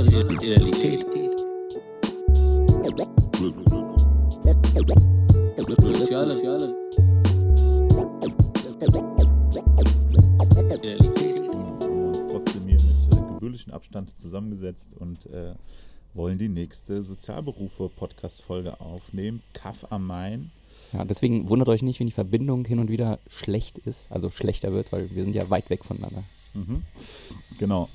Soziale Realität. Soziale, soziale Realität. Wir haben uns trotzdem hier mit äh, gebührlichem Abstand zusammengesetzt und äh, wollen die nächste Sozialberufe-Podcast-Folge aufnehmen. Kaff am Main. Ja, deswegen wundert euch nicht, wenn die Verbindung hin und wieder schlecht ist, also schlechter wird, weil wir sind ja weit weg voneinander. Mhm. Genau.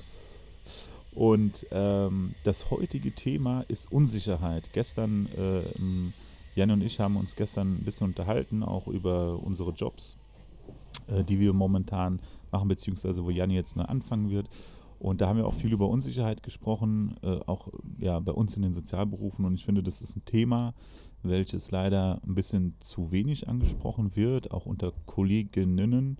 Und ähm, das heutige Thema ist Unsicherheit. Gestern, äh, Jan und ich haben uns gestern ein bisschen unterhalten, auch über unsere Jobs, äh, die wir momentan machen, beziehungsweise wo Jan jetzt anfangen wird. Und da haben wir auch viel über Unsicherheit gesprochen, äh, auch ja, bei uns in den Sozialberufen. Und ich finde, das ist ein Thema, welches leider ein bisschen zu wenig angesprochen wird, auch unter Kolleginnen.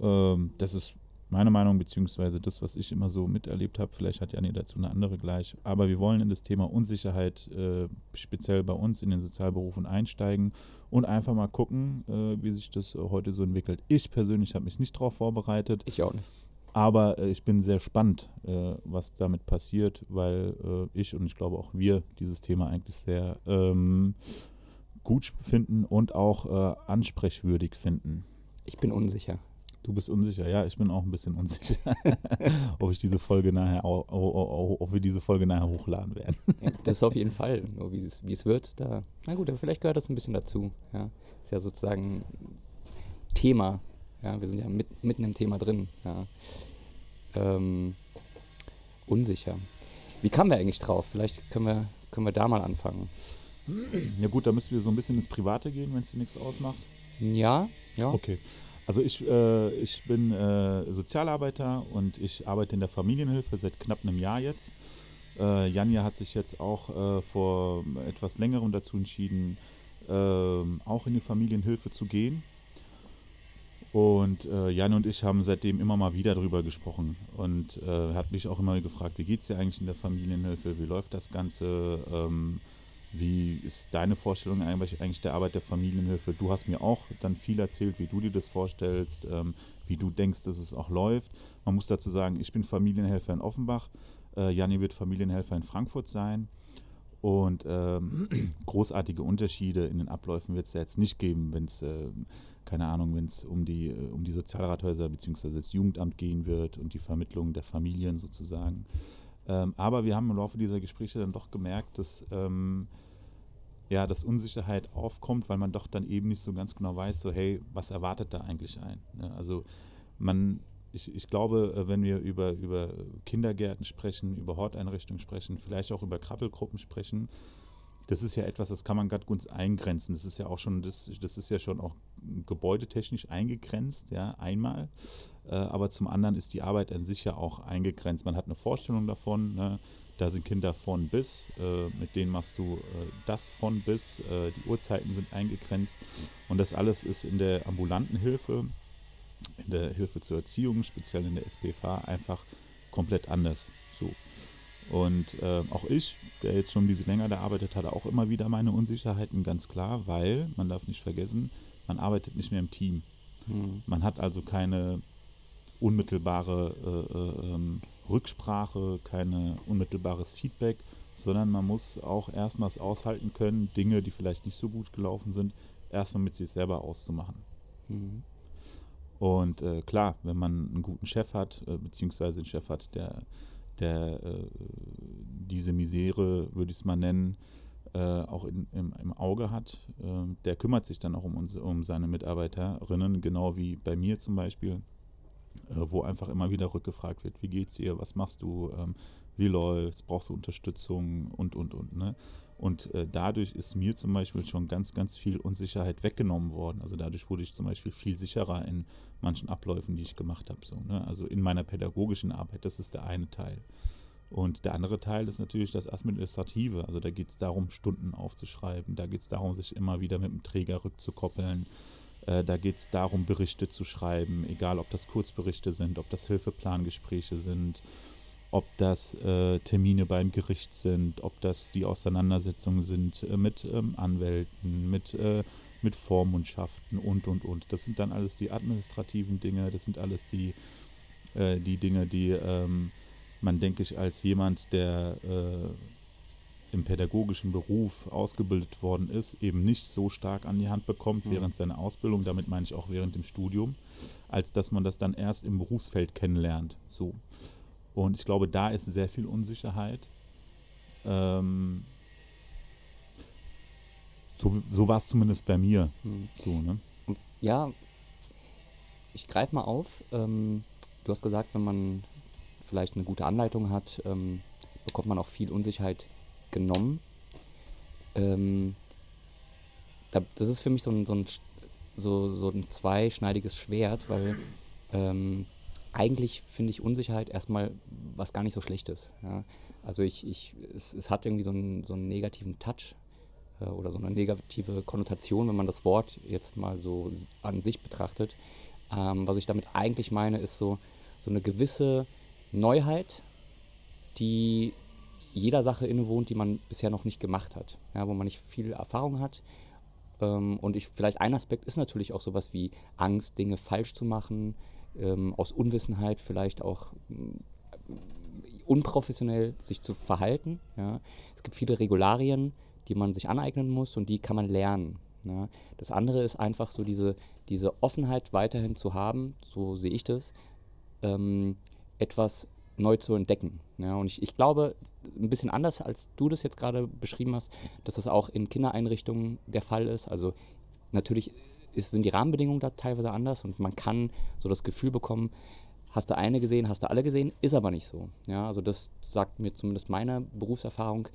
Ähm, das ist meine Meinung, beziehungsweise das, was ich immer so miterlebt habe. Vielleicht hat Janni dazu eine andere gleich. Aber wir wollen in das Thema Unsicherheit äh, speziell bei uns in den Sozialberufen einsteigen und einfach mal gucken, äh, wie sich das heute so entwickelt. Ich persönlich habe mich nicht darauf vorbereitet. Ich auch nicht. Aber äh, ich bin sehr gespannt, äh, was damit passiert, weil äh, ich und ich glaube auch wir dieses Thema eigentlich sehr ähm, gut finden und auch äh, ansprechwürdig finden. Ich bin unsicher. Du bist unsicher, ja, ich bin auch ein bisschen unsicher, ob ich diese Folge nachher, ob wir diese Folge nachher hochladen werden. Ja, das auf jeden Fall. Nur wie es, wie es wird, da. Na gut, aber vielleicht gehört das ein bisschen dazu. Ja. Ist ja sozusagen Thema. Ja, wir sind ja mit, mitten im Thema drin. Ja. Ähm, unsicher. Wie kamen wir eigentlich drauf? Vielleicht können wir, können wir da mal anfangen. Ja gut, da müssen wir so ein bisschen ins Private gehen, wenn es dir nichts ausmacht. Ja, ja. Okay. Also ich, äh, ich bin äh, Sozialarbeiter und ich arbeite in der Familienhilfe seit knapp einem Jahr jetzt. Äh, Janja hat sich jetzt auch äh, vor etwas längerem dazu entschieden, ähm, auch in die Familienhilfe zu gehen. Und äh, Jan und ich haben seitdem immer mal wieder darüber gesprochen und äh, hat mich auch immer gefragt, wie geht es dir eigentlich in der Familienhilfe, wie läuft das Ganze, ähm, wie ist deine Vorstellung eigentlich, der Arbeit der Familienhilfe? Du hast mir auch dann viel erzählt, wie du dir das vorstellst, ähm, wie du denkst, dass es auch läuft. Man muss dazu sagen, ich bin Familienhelfer in Offenbach, äh, Janni wird Familienhelfer in Frankfurt sein. Und ähm, großartige Unterschiede in den Abläufen wird es ja jetzt nicht geben, wenn es, äh, keine Ahnung, wenn es um die, äh, um die Sozialrathäuser bzw. das Jugendamt gehen wird und die Vermittlung der Familien sozusagen. Ähm, aber wir haben im Laufe dieser Gespräche dann doch gemerkt, dass, ähm, ja, dass Unsicherheit aufkommt, weil man doch dann eben nicht so ganz genau weiß, so hey, was erwartet da eigentlich ein? Ne? Also man, ich, ich glaube, äh, wenn wir über, über Kindergärten sprechen, über Horteinrichtungen sprechen, vielleicht auch über Krabbelgruppen sprechen, das ist ja etwas, das kann man ganz gut eingrenzen. Das ist ja auch schon, das, das ist ja schon auch gebäudetechnisch eingegrenzt, ja, einmal. Äh, aber zum anderen ist die Arbeit an sich ja auch eingegrenzt. Man hat eine Vorstellung davon, ne? da sind Kinder von bis, äh, mit denen machst du äh, das von bis, äh, die Uhrzeiten sind eingegrenzt und das alles ist in der ambulanten Hilfe, in der Hilfe zur Erziehung, speziell in der SPV, einfach komplett anders. So. Und äh, auch ich, der jetzt schon ein bisschen länger da arbeitet, hatte auch immer wieder meine Unsicherheiten, ganz klar, weil, man darf nicht vergessen, man arbeitet nicht mehr im Team. Hm. Man hat also keine unmittelbare äh, äh, ähm, Rücksprache, keine unmittelbares Feedback, sondern man muss auch erstmals aushalten können, Dinge, die vielleicht nicht so gut gelaufen sind, erstmal mit sich selber auszumachen. Hm. Und äh, klar, wenn man einen guten Chef hat, äh, beziehungsweise einen Chef hat, der, der äh, diese Misere, würde ich es mal nennen, äh, auch in, im, im Auge hat, äh, der kümmert sich dann auch um, uns, um seine Mitarbeiterinnen, genau wie bei mir zum Beispiel, wo einfach immer wieder rückgefragt wird, wie geht's dir, was machst du, ähm, wie läuft's, brauchst du Unterstützung und, und, und. Ne? Und äh, dadurch ist mir zum Beispiel schon ganz, ganz viel Unsicherheit weggenommen worden. Also dadurch wurde ich zum Beispiel viel sicherer in manchen Abläufen, die ich gemacht habe. So, ne? Also in meiner pädagogischen Arbeit, das ist der eine Teil. Und der andere Teil ist natürlich das Administrative. Also da geht es darum, Stunden aufzuschreiben. Da geht es darum, sich immer wieder mit dem Träger rückzukoppeln. Äh, da geht es darum, Berichte zu schreiben, egal ob das Kurzberichte sind, ob das Hilfeplangespräche sind, ob das äh, Termine beim Gericht sind, ob das die Auseinandersetzungen sind äh, mit ähm, Anwälten, mit, äh, mit Vormundschaften und, und, und. Das sind dann alles die administrativen Dinge, das sind alles die, äh, die Dinge, die, ähm, man, denke ich, als jemand, der äh, im pädagogischen Beruf ausgebildet worden ist, eben nicht so stark an die Hand bekommt Mhm. während seiner Ausbildung, damit meine ich auch während dem Studium, als dass man das dann erst im Berufsfeld kennenlernt. So. Und ich glaube, da ist sehr viel Unsicherheit. Ähm, so so war es zumindest bei mir. Hm. So, ne? Ja, ich greife mal auf. Ähm, du hast gesagt, wenn man vielleicht eine gute Anleitung hat, ähm, bekommt man auch viel Unsicherheit genommen. Ähm, da, das ist für mich so ein, so ein, so, so ein zweischneidiges Schwert, weil ähm, eigentlich finde ich Unsicherheit erstmal was gar nicht so Schlechtes. Ja? Also ich, ich, es, es hat irgendwie so einen, so einen negativen Touch äh, oder so eine negative Konnotation, wenn man das Wort jetzt mal so an sich betrachtet. Ähm, was ich damit eigentlich meine, ist so, so eine gewisse Neuheit, die jeder Sache innewohnt, die man bisher noch nicht gemacht hat, ja, wo man nicht viel Erfahrung hat. Ähm, und ich, vielleicht ein Aspekt ist natürlich auch sowas wie Angst, Dinge falsch zu machen, ähm, aus Unwissenheit vielleicht auch mm, unprofessionell sich zu verhalten. Ja. Es gibt viele Regularien, die man sich aneignen muss und die kann man lernen. Ja. Das andere ist einfach so diese, diese Offenheit weiterhin zu haben, so sehe ich das, ähm, etwas neu zu entdecken. Ja. Und ich, ich glaube, ein bisschen anders, als du das jetzt gerade beschrieben hast, dass das auch in Kindereinrichtungen der Fall ist. Also natürlich ist, sind die Rahmenbedingungen da teilweise anders und man kann so das Gefühl bekommen, hast du eine gesehen, hast du alle gesehen, ist aber nicht so. Ja, also das sagt mir zumindest meine Berufserfahrung.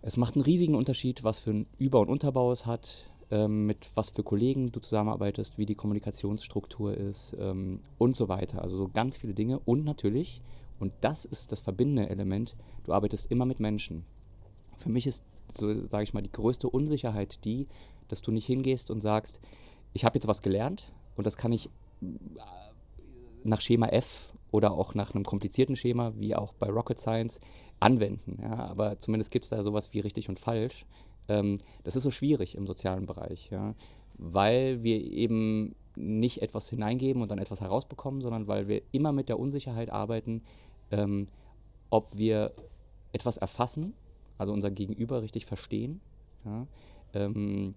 Es macht einen riesigen Unterschied, was für einen Über- und Unterbau es hat, ähm, mit was für Kollegen du zusammenarbeitest, wie die Kommunikationsstruktur ist ähm, und so weiter. Also so ganz viele Dinge und natürlich, und das ist das verbindende Element, du arbeitest immer mit Menschen. Für mich ist, so sage ich mal, die größte Unsicherheit die, dass du nicht hingehst und sagst, ich habe jetzt was gelernt und das kann ich nach Schema F oder auch nach einem komplizierten Schema, wie auch bei Rocket Science, anwenden. Ja? Aber zumindest gibt es da sowas wie richtig und falsch. Ähm, das ist so schwierig im sozialen Bereich, ja? weil wir eben nicht etwas hineingeben und dann etwas herausbekommen, sondern weil wir immer mit der Unsicherheit arbeiten, ähm, ob wir etwas erfassen, also unser Gegenüber richtig verstehen. Ja? Ähm,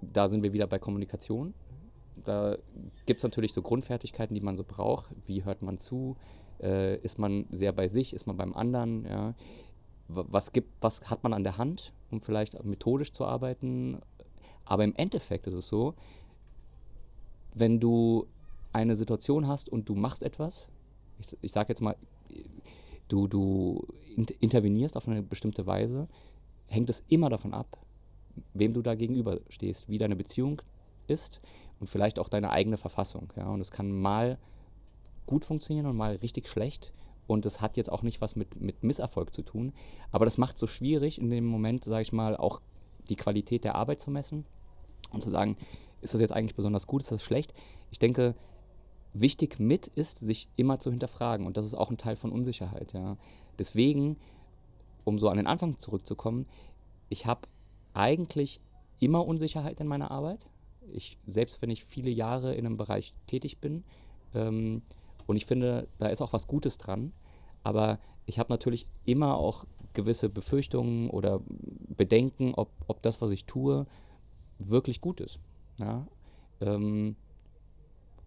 da sind wir wieder bei Kommunikation. Da gibt es natürlich so Grundfertigkeiten, die man so braucht. Wie hört man zu? Äh, ist man sehr bei sich? Ist man beim anderen? Ja? Was, gibt, was hat man an der Hand, um vielleicht methodisch zu arbeiten? Aber im Endeffekt ist es so, wenn du eine Situation hast und du machst etwas, ich, ich sage jetzt mal, du, du int intervenierst auf eine bestimmte Weise, hängt es immer davon ab, wem du da gegenüber stehst, wie deine Beziehung ist und vielleicht auch deine eigene Verfassung. Ja? Und es kann mal gut funktionieren und mal richtig schlecht. Und das hat jetzt auch nicht was mit, mit Misserfolg zu tun. Aber das macht es so schwierig, in dem Moment, sage ich mal, auch die Qualität der Arbeit zu messen und zu sagen, ist das jetzt eigentlich besonders gut, ist das schlecht? Ich denke, wichtig mit ist, sich immer zu hinterfragen. Und das ist auch ein Teil von Unsicherheit. Ja? Deswegen, um so an den Anfang zurückzukommen, ich habe eigentlich immer Unsicherheit in meiner Arbeit. Ich, selbst wenn ich viele Jahre in einem Bereich tätig bin, ähm, und ich finde, da ist auch was Gutes dran, aber ich habe natürlich immer auch gewisse Befürchtungen oder Bedenken, ob, ob das, was ich tue, wirklich gut ist. Ja? Ähm,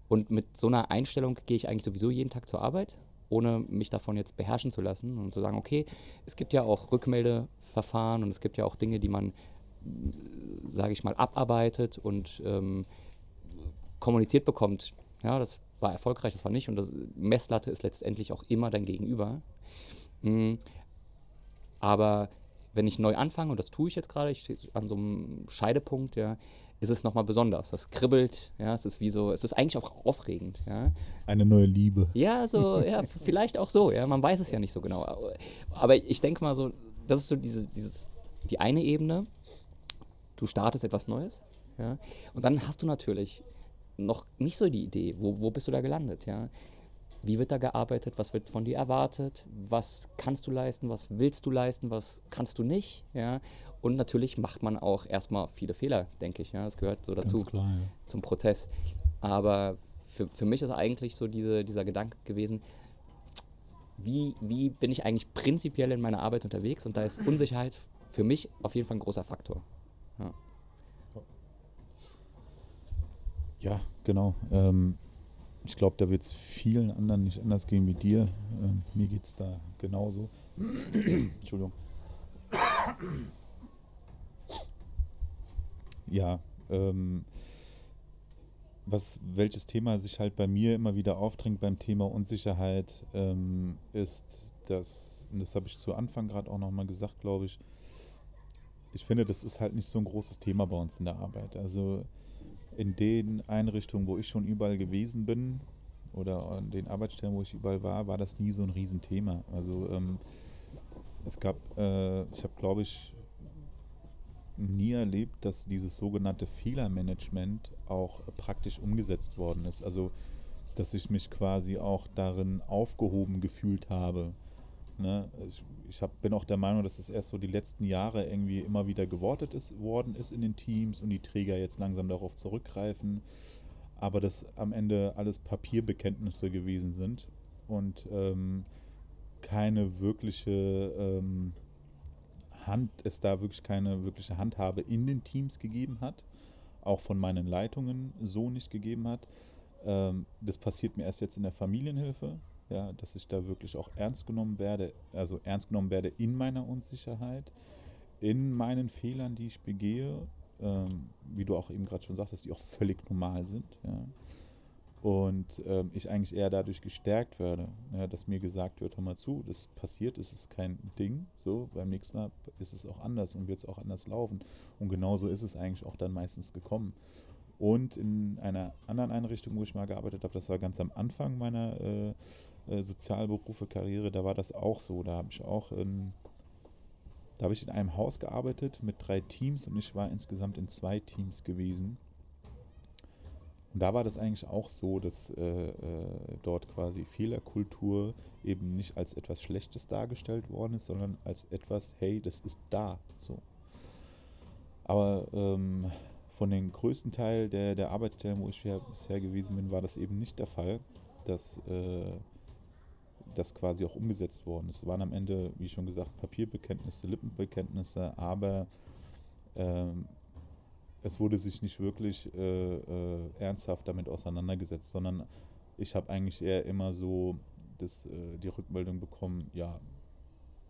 und mit so einer Einstellung gehe ich eigentlich sowieso jeden Tag zur Arbeit, ohne mich davon jetzt beherrschen zu lassen und zu sagen, okay, es gibt ja auch Rückmeldeverfahren und es gibt ja auch Dinge, die man, sage ich mal, abarbeitet und ähm, kommuniziert bekommt. Ja, das war erfolgreich, das war nicht. Und das Messlatte ist letztendlich auch immer dein Gegenüber. Mm, Aber wenn ich neu anfange, und das tue ich jetzt gerade, ich stehe an so einem Scheidepunkt, ja, ist es nochmal besonders. Das kribbelt, ja, es ist wie so, es ist eigentlich auch aufregend, ja. Eine neue Liebe. Ja, so, ja, vielleicht auch so, ja, man weiß es ja nicht so genau. Aber ich denke mal so, das ist so diese, dieses, die eine Ebene, du startest etwas Neues, ja, und dann hast du natürlich noch nicht so die Idee, wo, wo bist du da gelandet, ja. Wie wird da gearbeitet? Was wird von dir erwartet? Was kannst du leisten? Was willst du leisten? Was kannst du nicht? Ja? Und natürlich macht man auch erstmal viele Fehler, denke ich. Ja? Das gehört so dazu klar, ja. zum Prozess. Aber für, für mich ist eigentlich so diese, dieser Gedanke gewesen, wie, wie bin ich eigentlich prinzipiell in meiner Arbeit unterwegs und da ist Unsicherheit für mich auf jeden Fall ein großer Faktor. Ja. Ja, genau. Ähm, ich glaube, da wird es vielen anderen nicht anders gehen wie dir. Ähm, mir geht es da genauso. Entschuldigung. Ja, ähm, was, welches Thema sich halt bei mir immer wieder aufdrängt beim Thema Unsicherheit, ähm, ist, dass, und das habe ich zu Anfang gerade auch nochmal gesagt, glaube ich, ich finde, das ist halt nicht so ein großes Thema bei uns in der Arbeit. Also in den Einrichtungen, wo ich schon überall gewesen bin, oder an den Arbeitsstellen, wo ich überall war, war das nie so ein Riesenthema. Also ähm, es gab, äh, ich habe glaube ich nie erlebt, dass dieses sogenannte Fehlermanagement auch praktisch umgesetzt worden ist. Also dass ich mich quasi auch darin aufgehoben gefühlt habe. Ne? Ich, ich hab, bin auch der Meinung, dass es erst so die letzten Jahre irgendwie immer wieder gewortet ist, worden ist in den Teams und die Träger jetzt langsam darauf zurückgreifen aber dass am Ende alles Papierbekenntnisse gewesen sind und ähm, keine wirkliche ähm, Hand, es da wirklich keine wirkliche Handhabe in den Teams gegeben hat, auch von meinen Leitungen so nicht gegeben hat. Ähm, das passiert mir erst jetzt in der Familienhilfe, ja, dass ich da wirklich auch ernst genommen werde, also ernst genommen werde in meiner Unsicherheit, in meinen Fehlern, die ich begehe ähm, wie du auch eben gerade schon sagst, dass die auch völlig normal sind. Ja. Und ähm, ich eigentlich eher dadurch gestärkt werde, ja, dass mir gesagt wird, hör mal zu, das passiert, es ist kein Ding, so, beim nächsten Mal ist es auch anders und wird es auch anders laufen. Und genauso ist es eigentlich auch dann meistens gekommen. Und in einer anderen Einrichtung, wo ich mal gearbeitet habe, das war ganz am Anfang meiner äh, äh, Sozialberufe-Karriere, da war das auch so. Da habe ich auch ein da habe ich in einem Haus gearbeitet mit drei Teams und ich war insgesamt in zwei Teams gewesen. Und da war das eigentlich auch so, dass äh, äh, dort quasi Fehlerkultur eben nicht als etwas Schlechtes dargestellt worden ist, sondern als etwas, hey, das ist da. So. Aber ähm, von dem größten Teil der, der Arbeitsstellen, wo ich bisher gewesen bin, war das eben nicht der Fall, dass äh, das quasi auch umgesetzt worden. Es waren am Ende, wie schon gesagt, Papierbekenntnisse, Lippenbekenntnisse, aber ähm, es wurde sich nicht wirklich äh, äh, ernsthaft damit auseinandergesetzt, sondern ich habe eigentlich eher immer so das, äh, die Rückmeldung bekommen, ja,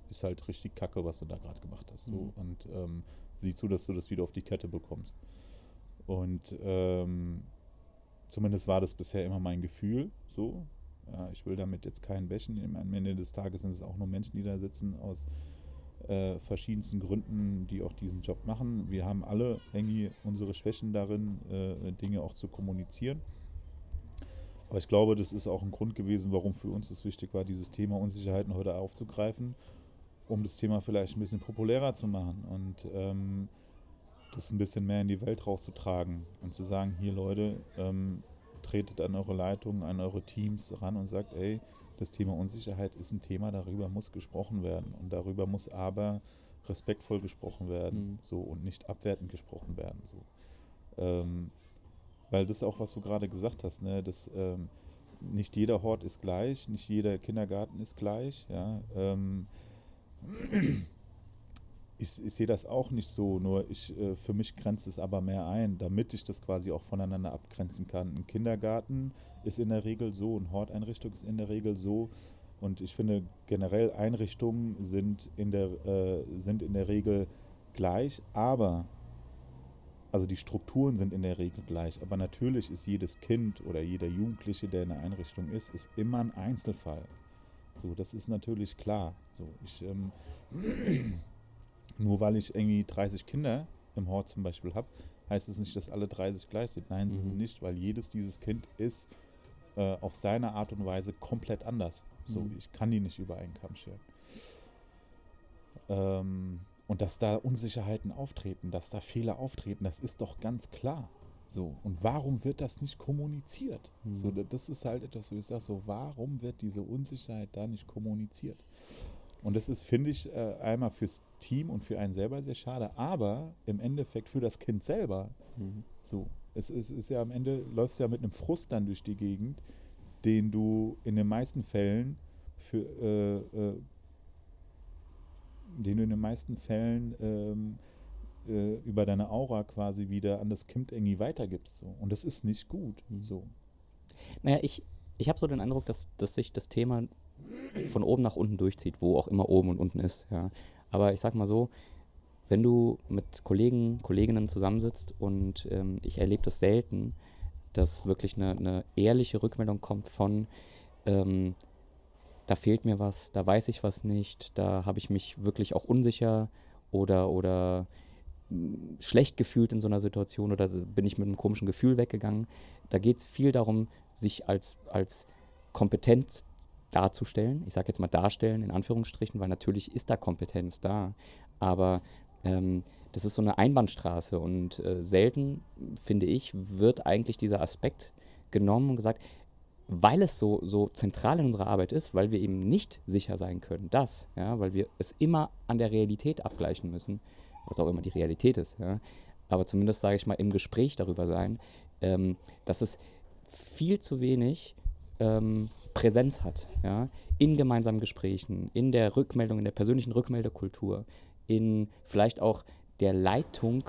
ist halt richtig kacke, was du da gerade gemacht hast. So. Mhm. Und ähm, sieh zu, dass du das wieder auf die Kette bekommst. Und ähm, zumindest war das bisher immer mein Gefühl, so. Ja, ich will damit jetzt keinen bächen. Am Ende des Tages sind es auch nur Menschen, die da sitzen aus äh, verschiedensten Gründen, die auch diesen Job machen. Wir haben alle irgendwie unsere Schwächen darin, äh, Dinge auch zu kommunizieren. Aber ich glaube, das ist auch ein Grund gewesen, warum für uns es wichtig war, dieses Thema Unsicherheiten heute aufzugreifen, um das Thema vielleicht ein bisschen populärer zu machen und ähm, das ein bisschen mehr in die Welt rauszutragen und zu sagen, hier Leute, ähm, tretet an eure Leitungen, an eure Teams ran und sagt, ey, das Thema Unsicherheit ist ein Thema, darüber muss gesprochen werden. Und darüber muss aber respektvoll gesprochen werden, mhm. so und nicht abwertend gesprochen werden. So. Ähm, weil das ist auch, was du gerade gesagt hast, ne, dass ähm, nicht jeder Hort ist gleich, nicht jeder Kindergarten ist gleich, ja. Ähm, ich, ich sehe das auch nicht so, nur ich, äh, für mich grenzt es aber mehr ein, damit ich das quasi auch voneinander abgrenzen kann. Ein Kindergarten ist in der Regel so, eine Horteinrichtung ist in der Regel so. Und ich finde generell Einrichtungen sind in der, äh, sind in der Regel gleich, aber also die Strukturen sind in der Regel gleich, aber natürlich ist jedes Kind oder jeder Jugendliche, der in einer Einrichtung ist, ist immer ein Einzelfall. So, das ist natürlich klar. So, ich ähm, nur weil ich irgendwie 30 Kinder im Hort zum Beispiel habe, heißt es nicht, dass alle 30 gleich sind. Nein, sie mhm. sind nicht, weil jedes dieses Kind ist äh, auf seine Art und Weise komplett anders. So, mhm. ich kann die nicht über einen Kamm scheren. Ähm, und dass da Unsicherheiten auftreten, dass da Fehler auftreten, das ist doch ganz klar. So, und warum wird das nicht kommuniziert? Mhm. So, das ist halt etwas, wo ich sage, so, warum wird diese Unsicherheit da nicht kommuniziert? Und das ist, finde ich, äh, einmal fürs Team und für einen selber sehr schade, aber im Endeffekt für das Kind selber. Mhm. So, es ist, ist ja am Ende, läufst ja mit einem Frust dann durch die Gegend, den du in den meisten Fällen für, äh, äh, den du in den meisten Fällen ähm, äh, über deine Aura quasi wieder an das Kind irgendwie weitergibst. So. Und das ist nicht gut. Mhm. So. Naja, ich, ich habe so den Eindruck, dass, dass sich das Thema von oben nach unten durchzieht, wo auch immer oben und unten ist. Ja. Aber ich sag mal so, wenn du mit Kollegen, Kolleginnen zusammensitzt und ähm, ich erlebe das selten, dass wirklich eine, eine ehrliche Rückmeldung kommt von, ähm, da fehlt mir was, da weiß ich was nicht, da habe ich mich wirklich auch unsicher oder, oder mh, schlecht gefühlt in so einer Situation oder bin ich mit einem komischen Gefühl weggegangen. Da geht es viel darum, sich als, als kompetent darzustellen. Ich sage jetzt mal darstellen in Anführungsstrichen, weil natürlich ist da Kompetenz da, aber ähm, das ist so eine Einbahnstraße und äh, selten, finde ich, wird eigentlich dieser Aspekt genommen und gesagt, weil es so, so zentral in unserer Arbeit ist, weil wir eben nicht sicher sein können, dass, ja, weil wir es immer an der Realität abgleichen müssen, was auch immer die Realität ist, ja, aber zumindest sage ich mal im Gespräch darüber sein, ähm, dass es viel zu wenig ähm, Präsenz hat, ja, in gemeinsamen Gesprächen, in der Rückmeldung, in der persönlichen Rückmeldekultur, in vielleicht auch der Leitung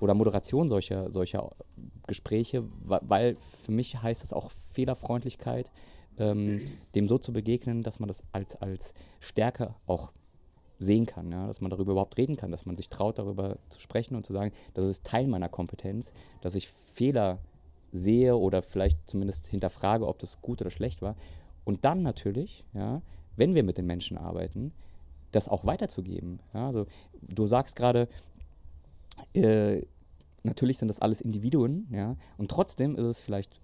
oder Moderation solcher, solcher Gespräche, weil für mich heißt es auch Fehlerfreundlichkeit, ähm, dem so zu begegnen, dass man das als, als Stärke auch sehen kann, ja? dass man darüber überhaupt reden kann, dass man sich traut, darüber zu sprechen und zu sagen, das ist Teil meiner Kompetenz, dass ich Fehler sehe oder vielleicht zumindest hinterfrage, ob das gut oder schlecht war. Und dann natürlich, ja, wenn wir mit den Menschen arbeiten, das auch weiterzugeben. Ja? Also du sagst gerade, äh, natürlich sind das alles Individuen, ja, und trotzdem ist es vielleicht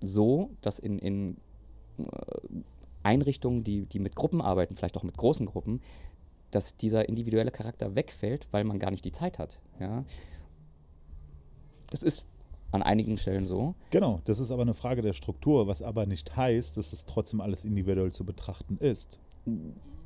so, dass in, in äh, Einrichtungen, die, die mit Gruppen arbeiten, vielleicht auch mit großen Gruppen, dass dieser individuelle Charakter wegfällt, weil man gar nicht die Zeit hat. Ja. Das ist an einigen Stellen so. Genau, das ist aber eine Frage der Struktur, was aber nicht heißt, dass es trotzdem alles individuell zu betrachten ist.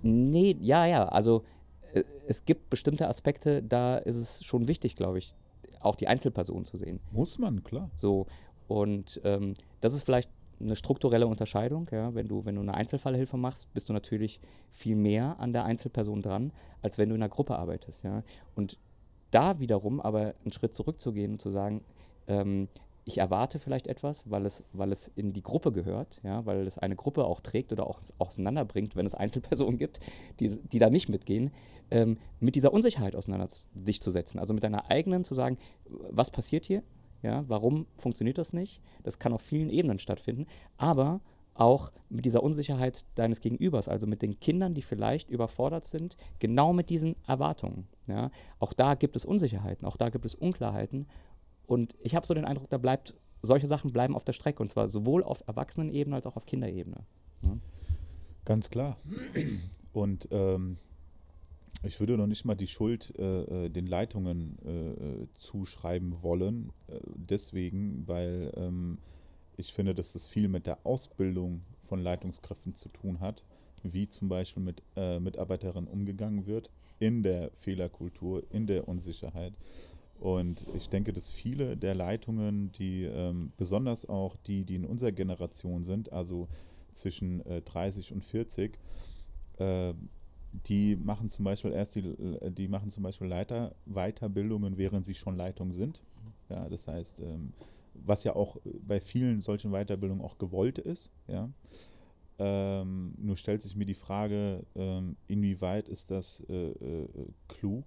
Nee, ja, ja, also äh, es gibt bestimmte Aspekte, da ist es schon wichtig, glaube ich, auch die Einzelperson zu sehen. Muss man, klar. So, und ähm, das ist vielleicht eine strukturelle Unterscheidung. Ja? Wenn, du, wenn du eine Einzelfallhilfe machst, bist du natürlich viel mehr an der Einzelperson dran, als wenn du in einer Gruppe arbeitest. Ja? Und da wiederum aber einen Schritt zurückzugehen und zu sagen, ähm, ich erwarte vielleicht etwas, weil es, weil es in die Gruppe gehört, ja, weil es eine Gruppe auch trägt oder auch auseinanderbringt, wenn es Einzelpersonen gibt, die, die da nicht mitgehen, ähm, mit dieser Unsicherheit auseinander dich zu setzen. Also mit deiner eigenen zu sagen, was passiert hier? Ja, warum funktioniert das nicht? Das kann auf vielen Ebenen stattfinden, aber auch mit dieser Unsicherheit deines Gegenübers, also mit den Kindern, die vielleicht überfordert sind, genau mit diesen Erwartungen. Ja. Auch da gibt es Unsicherheiten, auch da gibt es Unklarheiten. Und ich habe so den Eindruck, da bleibt, solche Sachen bleiben auf der Strecke, und zwar sowohl auf Erwachsenenebene als auch auf Kinderebene. Ja. Ganz klar. Und ähm, ich würde noch nicht mal die Schuld äh, äh, den Leitungen äh, äh, zuschreiben wollen. Äh, deswegen, weil ähm, ich finde, dass das viel mit der Ausbildung von Leitungskräften zu tun hat, wie zum Beispiel mit äh, Mitarbeiterinnen umgegangen wird in der Fehlerkultur, in der Unsicherheit. Und ich denke, dass viele der Leitungen, die ähm, besonders auch die, die in unserer Generation sind, also zwischen äh, 30 und 40, äh, die machen zum Beispiel erst die, die machen zum Beispiel Leiter Weiterbildungen, während sie schon Leitung sind. Ja, das heißt, ähm, was ja auch bei vielen solchen Weiterbildungen auch gewollt ist, ja. Ähm, nur stellt sich mir die Frage, ähm, inwieweit ist das äh, äh, klug,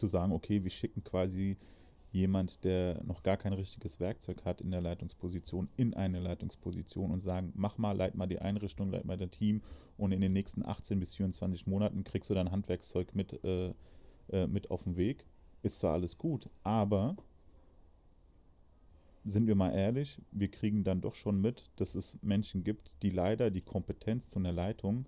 zu sagen, okay, wir schicken quasi jemand, der noch gar kein richtiges Werkzeug hat in der Leitungsposition, in eine Leitungsposition und sagen, mach mal, leit mal die Einrichtung, leit mal das Team und in den nächsten 18 bis 24 Monaten kriegst du dein Handwerkszeug mit, äh, äh, mit auf den Weg. Ist zwar alles gut, aber sind wir mal ehrlich, wir kriegen dann doch schon mit, dass es Menschen gibt, die leider die Kompetenz zu einer Leitung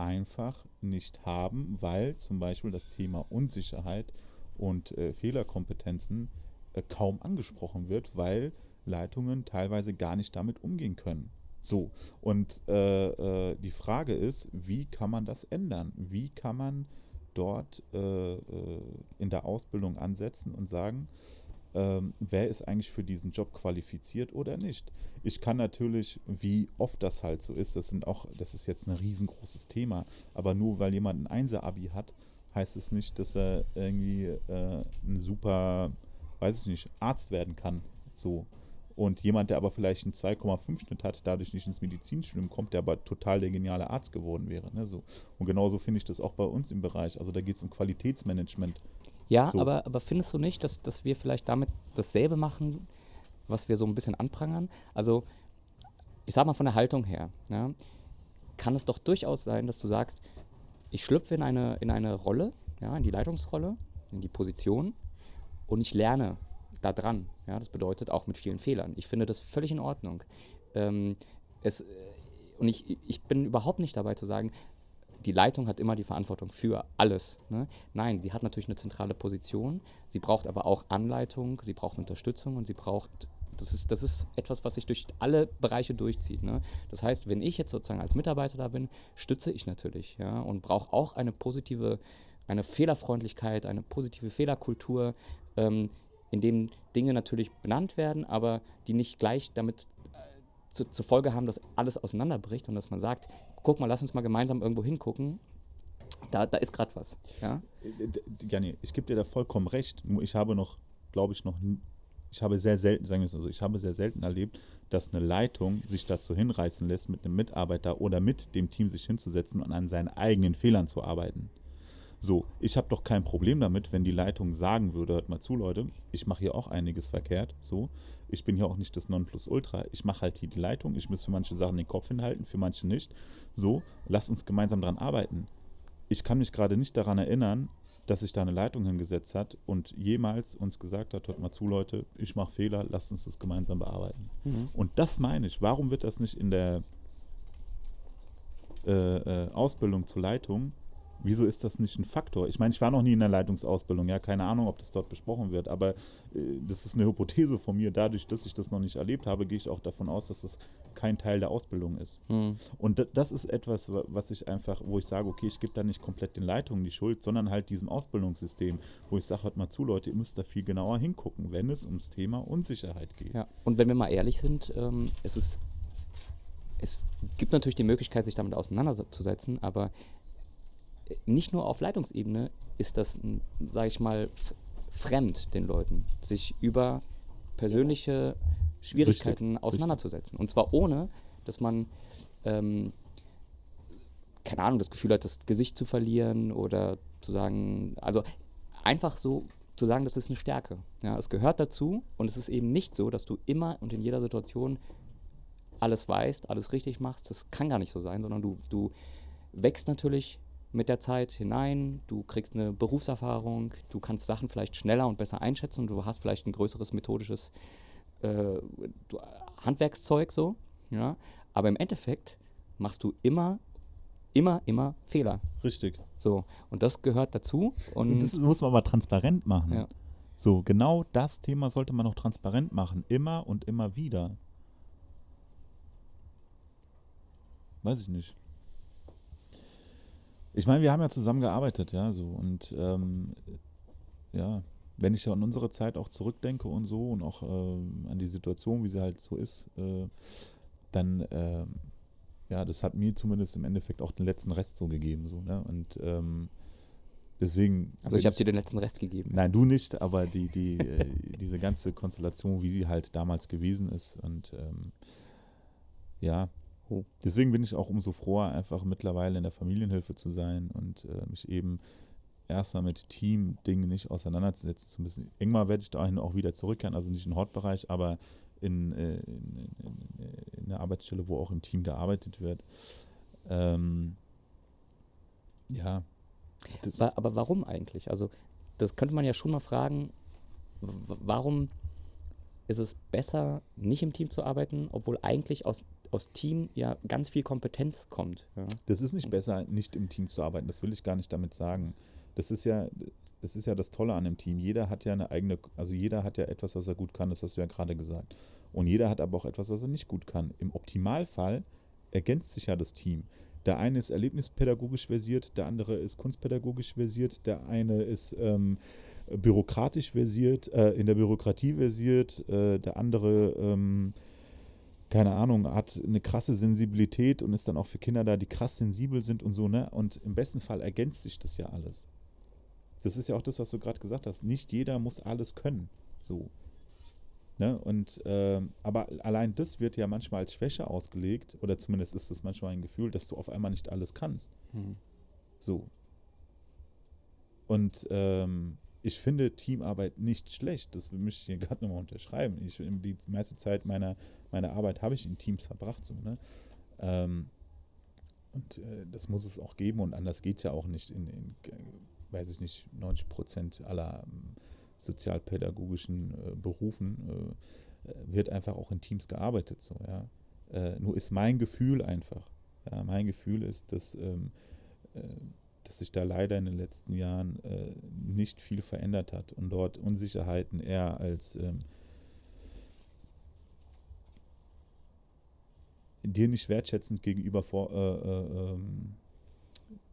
einfach nicht haben, weil zum Beispiel das Thema Unsicherheit und äh, Fehlerkompetenzen äh, kaum angesprochen wird, weil Leitungen teilweise gar nicht damit umgehen können. So, und äh, äh, die Frage ist, wie kann man das ändern? Wie kann man dort äh, äh, in der Ausbildung ansetzen und sagen, ähm, wer ist eigentlich für diesen Job qualifiziert oder nicht. Ich kann natürlich, wie oft das halt so ist, das sind auch, das ist jetzt ein riesengroßes Thema, aber nur weil jemand ein Einser-Abi hat, heißt es nicht, dass er irgendwie äh, ein super, weiß ich nicht, Arzt werden kann. So. Und jemand, der aber vielleicht einen 2,5 Schnitt hat, dadurch nicht ins Medizinstudium kommt, der aber total der geniale Arzt geworden wäre. Ne? So. Und genauso finde ich das auch bei uns im Bereich. Also da geht es um Qualitätsmanagement. Ja, So. aber, aber findest du nicht, dass, dass wir vielleicht damit dasselbe machen, was wir so ein bisschen anprangern? Also, ich sag mal von der Haltung her, ja, kann es doch durchaus sein, dass du sagst, ich schlüpfe in eine, in eine Rolle, ja, in die Leitungsrolle, in die Position und ich lerne da dran. Ja, das bedeutet auch mit vielen Fehlern. Ich finde das völlig in Ordnung. Ähm, es, äh, und ich, ich bin überhaupt nicht dabei zu sagen, die Leitung hat immer die Verantwortung für alles. Ne? Nein, sie hat natürlich eine zentrale Position, sie braucht aber auch Anleitung, sie braucht Unterstützung und sie braucht, das ist, das ist etwas, was sich durch alle Bereiche durchzieht. Ne? Das heißt, wenn ich jetzt sozusagen als Mitarbeiter da bin, stütze ich natürlich ja? und brauche auch eine positive, eine Fehlerfreundlichkeit, eine positive Fehlerkultur, ähm, in dem Dinge natürlich benannt werden, aber die nicht gleich damit zu, zur Folge haben, dass alles auseinanderbricht und dass man sagt, guck mal, lass uns mal gemeinsam irgendwo hingucken. Da, da ist gerade was. Ja? Äh, Janni, ich gebe dir da vollkommen recht. Nur ich habe noch, glaube ich, noch, ich habe sehr selten, sagen wir es mal so, ich habe sehr selten erlebt, dass eine Leitung sich dazu hinreißen lässt, mit einem Mitarbeiter oder mit dem Team sich hinzusetzen und an seinen eigenen Fehlern zu arbeiten. So, ich habe doch kein Problem damit, wenn die Leitung sagen würde, hört mal zu, Leute, ich mache hier auch einiges verkehrt, so. Ich bin hier auch nicht das Nonplusultra, ich mache halt hier die Leitung, ich muss für manche Sachen den Kopf hinhalten, für manche nicht. So, lasst uns gemeinsam dran arbeiten. Ich kann mich gerade nicht daran erinnern, dass sich da eine Leitung hingesetzt hat und jemals uns gesagt hat, hört mal zu, Leute, ich mache Fehler, lasst uns das gemeinsam bearbeiten. Und das meine ich. Warum wird das nicht in der äh, äh, Ausbildung zur Leitung, wieso ist das nicht ein Faktor? Ich meine, ich war noch nie in der Leitungsausbildung, ja, keine Ahnung, ob das dort besprochen wird, aber äh, das ist eine Hypothese von mir. Dadurch, dass ich das noch nicht erlebt habe, gehe ich auch davon aus, dass das kein Teil der Ausbildung ist. Und da- das ist etwas, wa- was ich einfach, wo ich sage, okay, ich gebe da nicht komplett den Leitungen die Schuld, sondern halt diesem Ausbildungssystem, wo ich sage, hört mal zu, Leute, ihr müsst da viel genauer hingucken, wenn es ums Thema Unsicherheit geht. Ja, und wenn wir mal ehrlich sind, ähm, es ist, es gibt natürlich die Möglichkeit, sich damit auseinanderzusetzen, aber nicht nur auf Leitungsebene ist das, sage ich mal, fremd den Leuten, sich über persönliche Schwierigkeiten richtig. auseinanderzusetzen. Und zwar ohne, dass man, ähm, keine Ahnung, das Gefühl hat, das Gesicht zu verlieren oder zu sagen, also einfach so zu sagen, das ist eine Stärke. Ja, es gehört dazu und es ist eben nicht so, dass du immer und in jeder Situation alles weißt, alles richtig machst. Das kann gar nicht so sein, sondern du, du wächst natürlich mit der Zeit hinein, du kriegst eine Berufserfahrung, du kannst Sachen vielleicht schneller und besser einschätzen und du hast vielleicht ein größeres methodisches äh, Handwerkszeug so, ja. Aber im Endeffekt machst du immer, immer, immer Fehler. Richtig. So. Und das gehört dazu. Und, Und das muss man aber transparent machen. Ja. So, genau das Thema sollte man auch transparent machen. Immer und immer wieder. Weiß ich nicht. Ich meine, wir haben ja zusammen gearbeitet, ja, so. Und ähm, ja, wenn ich an unsere Zeit auch zurückdenke und so und auch ähm, an die Situation, wie sie halt so ist, äh, dann, ähm, ja, das hat mir zumindest im Endeffekt auch den letzten Rest so gegeben, so, ne? Und ähm, deswegen. also ich habe dir den letzten Rest gegeben. Nein, du nicht, aber die, die, äh, diese ganze Konstellation, wie sie halt damals gewesen ist. Und ähm, ja, Oh. deswegen bin ich auch umso froher, einfach mittlerweile in der Familienhilfe zu sein und äh, mich eben erstmal mit Team-Dingen nicht auseinanderzusetzen zu müssen. Irgendwann werde ich dahin auch wieder zurückkehren, also nicht im Hortbereich, aber in, äh, in, in, in einer Arbeitsstelle, wo auch im Team gearbeitet wird. Ähm, ja. Wa- Aber warum eigentlich? Also, das könnte man ja schon mal fragen, warum ist es besser, nicht im Team zu arbeiten, obwohl eigentlich aus, aus Team ja ganz viel Kompetenz kommt. Ja? Das ist nicht besser, nicht im Team zu arbeiten. Das will ich gar nicht damit sagen. Das ist ja, das ist ja das Tolle an dem Team. Jeder hat ja eine eigene, also jeder hat ja etwas, was er gut kann, das hast du ja gerade gesagt. Und jeder hat aber auch etwas, was er nicht gut kann. Im Optimalfall ergänzt sich ja das Team. Der eine ist erlebnispädagogisch versiert, der andere ist kunstpädagogisch versiert, der eine ist ähm, bürokratisch versiert, äh, in der Bürokratie versiert, äh, der andere, ähm, keine Ahnung, hat eine krasse Sensibilität und ist dann auch für Kinder da, die krass sensibel sind und so, ne? Und im besten Fall ergänzt sich das ja alles. Das ist ja auch das, was du gerade gesagt hast. Nicht jeder muss alles können. So. Ne? Und, ähm, aber allein das wird ja manchmal als Schwäche ausgelegt, oder zumindest ist das manchmal ein Gefühl, dass du auf einmal nicht alles kannst. Mhm. So. Und ähm, ich finde Teamarbeit nicht schlecht. Das möchte ich hier gerade nochmal unterschreiben. Ich, die meiste Zeit meiner, meiner Arbeit habe ich in Teams verbracht. So, ne? ähm, und äh, das muss es auch geben und anders geht es ja auch nicht in, in, weiß ich nicht, 90 Prozent aller ähm, sozialpädagogischen äh, Berufen äh, wird einfach auch in Teams gearbeitet. So, ja. Äh, nur ist mein Gefühl einfach, ja, mein Gefühl ist, dass, ähm, äh, dass sich da leider in den letzten Jahren äh, nicht viel verändert hat und dort Unsicherheiten eher als ähm, dir nicht wertschätzend gegenüber vor, äh, ähm,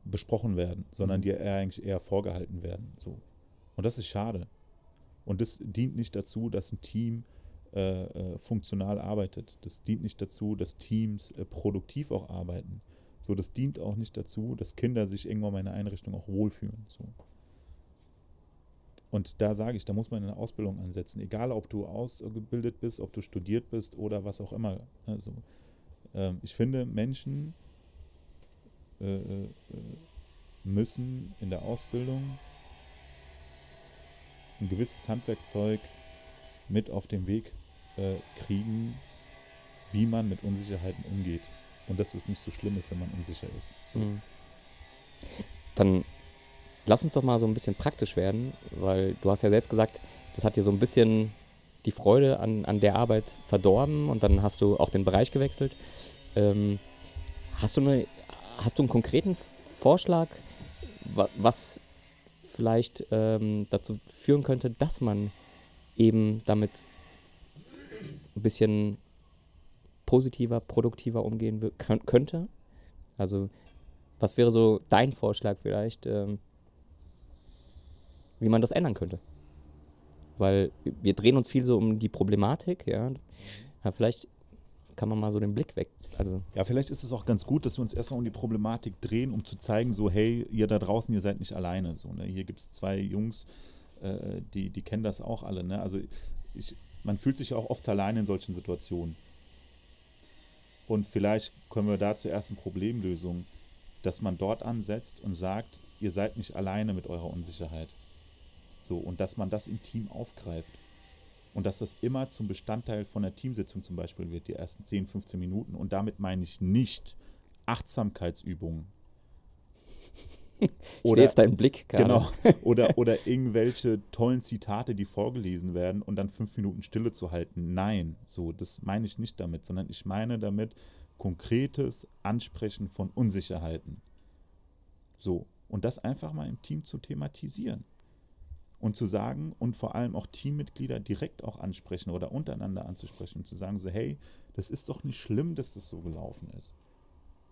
besprochen werden, sondern Mhm. dir eher eigentlich eher vorgehalten werden. So. Und das ist schade. Und das dient nicht dazu, dass ein Team äh, äh, funktional arbeitet. Das dient nicht dazu, dass Teams äh, produktiv auch arbeiten. So, das dient auch nicht dazu, dass Kinder sich irgendwann mal in einer Einrichtung auch wohlfühlen. So. Und da sage ich, da muss man eine Ausbildung ansetzen, egal ob du ausgebildet bist, ob du studiert bist oder was auch immer. Also, ähm, ich finde, Menschen äh, äh, äh, müssen in der Ausbildung ein gewisses Handwerkzeug mit auf den Weg äh, kriegen, wie man mit Unsicherheiten umgeht. Und dass es nicht so schlimm ist, wenn man unsicher ist. So. Mhm. Dann lass uns doch mal so ein bisschen praktisch werden, weil du hast ja selbst gesagt, das hat dir so ein bisschen die Freude an, an der Arbeit verdorben und dann hast du auch den Bereich gewechselt. Ähm, hast, du eine, hast du einen konkreten Vorschlag, wa- was vielleicht ähm, dazu führen könnte, dass man eben damit ein bisschen positiver, produktiver umgehen könnte? Also was wäre so dein Vorschlag vielleicht, ähm, wie man das ändern könnte? Weil wir drehen uns viel so um die Problematik, ja. ja vielleicht kann man mal so den Blick weg. Also, Ja, vielleicht ist es auch ganz gut, dass wir uns erstmal um die Problematik drehen, um zu zeigen, so, hey, ihr da draußen, ihr seid nicht alleine. So, ne? Hier gibt es zwei Jungs, äh, die, die kennen das auch alle. Ne? Also ich, man fühlt sich ja auch oft allein in solchen Situationen. Und vielleicht können wir da zur ersten Problemlösung, dass man dort ansetzt und sagt, ihr seid nicht alleine mit eurer Unsicherheit. So, und dass man das im Team aufgreift. Und dass das immer zum Bestandteil von der Teamsitzung zum Beispiel wird, die ersten 10, 15 Minuten. Und damit meine ich nicht Achtsamkeitsübungen. ich sehe jetzt deinen Blick gerade. Genau. Oder, oder irgendwelche tollen Zitate, die vorgelesen werden und dann fünf Minuten Stille zu halten. Nein, so, das meine ich nicht damit, sondern ich meine damit konkretes Ansprechen von Unsicherheiten. So. Und das einfach mal im Team zu thematisieren. Und zu sagen und vor allem auch Teammitglieder direkt auch ansprechen oder untereinander anzusprechen und zu sagen so, hey, das ist doch nicht schlimm, dass das so gelaufen ist.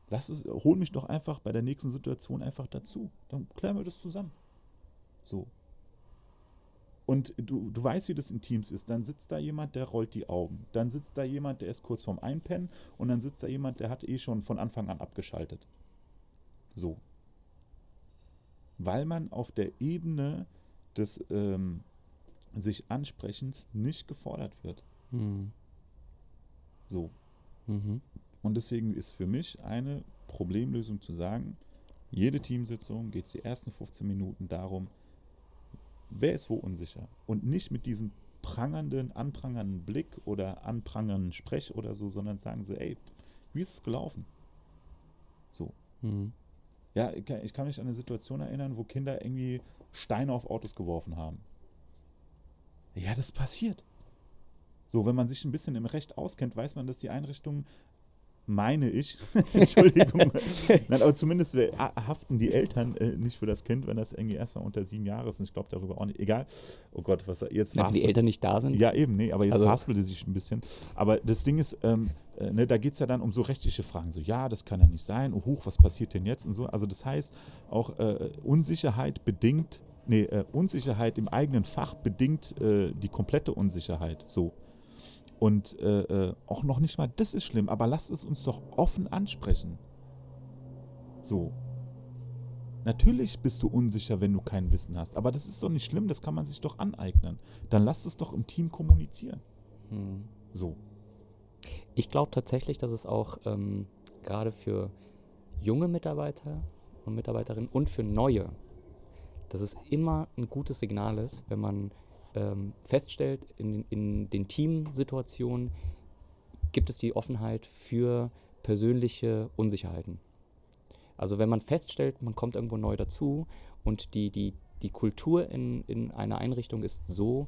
Lass es, hol mich doch einfach bei der nächsten Situation einfach dazu. Dann klären wir das zusammen. So. Und du, du weißt, wie das in Teams ist. Dann sitzt da jemand, der rollt die Augen. Dann sitzt da jemand, der ist kurz vorm Einpennen. Und dann sitzt da jemand, der hat eh schon von Anfang an abgeschaltet. So. Weil man auf der Ebene des ähm, sich Ansprechens nicht gefordert wird. Mhm. So. Mhm. Und deswegen ist für mich eine Problemlösung zu sagen, jede Teamsitzung geht es die ersten 15 Minuten darum, wer ist wo unsicher. Und nicht mit diesem prangernden, anprangernden Blick oder anprangernden Sprech oder so, sondern sagen sie, ey, wie ist es gelaufen? So. Mhm. Ja, ich kann, ich kann mich an eine Situation erinnern, wo Kinder irgendwie Steine auf Autos geworfen haben. Ja, das passiert. So, wenn man sich ein bisschen im Recht auskennt, weiß man, dass die Einrichtungen meine ich. Entschuldigung. Nein, aber zumindest ah, haften die Eltern äh, nicht für das Kind, wenn das irgendwie erst mal unter sieben Jahre ist. Und ich glaube darüber auch nicht. Egal. Oh Gott, was jetzt Wenn die Eltern nicht da sind. Ja, eben, nee, aber jetzt Also- verhaspelte sich ein bisschen. Aber das Ding ist, ähm, äh, ne, da geht es ja dann um so rechtliche Fragen. So, ja, das kann ja nicht sein. Oh, huch, was passiert denn jetzt? Und so. Also, das heißt, auch äh, Unsicherheit bedingt, nee, äh, Unsicherheit im eigenen Fach bedingt äh, die komplette Unsicherheit. So. Und äh, äh, auch noch nicht mal das ist schlimm, aber lasst es uns doch offen ansprechen. So. Natürlich bist du unsicher, wenn du kein Wissen hast, aber das ist doch nicht schlimm, das kann man sich doch aneignen. Dann lass es doch im Team kommunizieren. Hm. So. Ich glaube tatsächlich, dass es auch ähm, gerade für junge Mitarbeiter und Mitarbeiterinnen und für neue, dass es immer ein gutes Signal ist, wenn man ähm, feststellt, in, in den Teamsituationen gibt es die Offenheit für persönliche Unsicherheiten. Also wenn man feststellt, man kommt irgendwo neu dazu und die, die, die Kultur in, in einer Einrichtung ist so,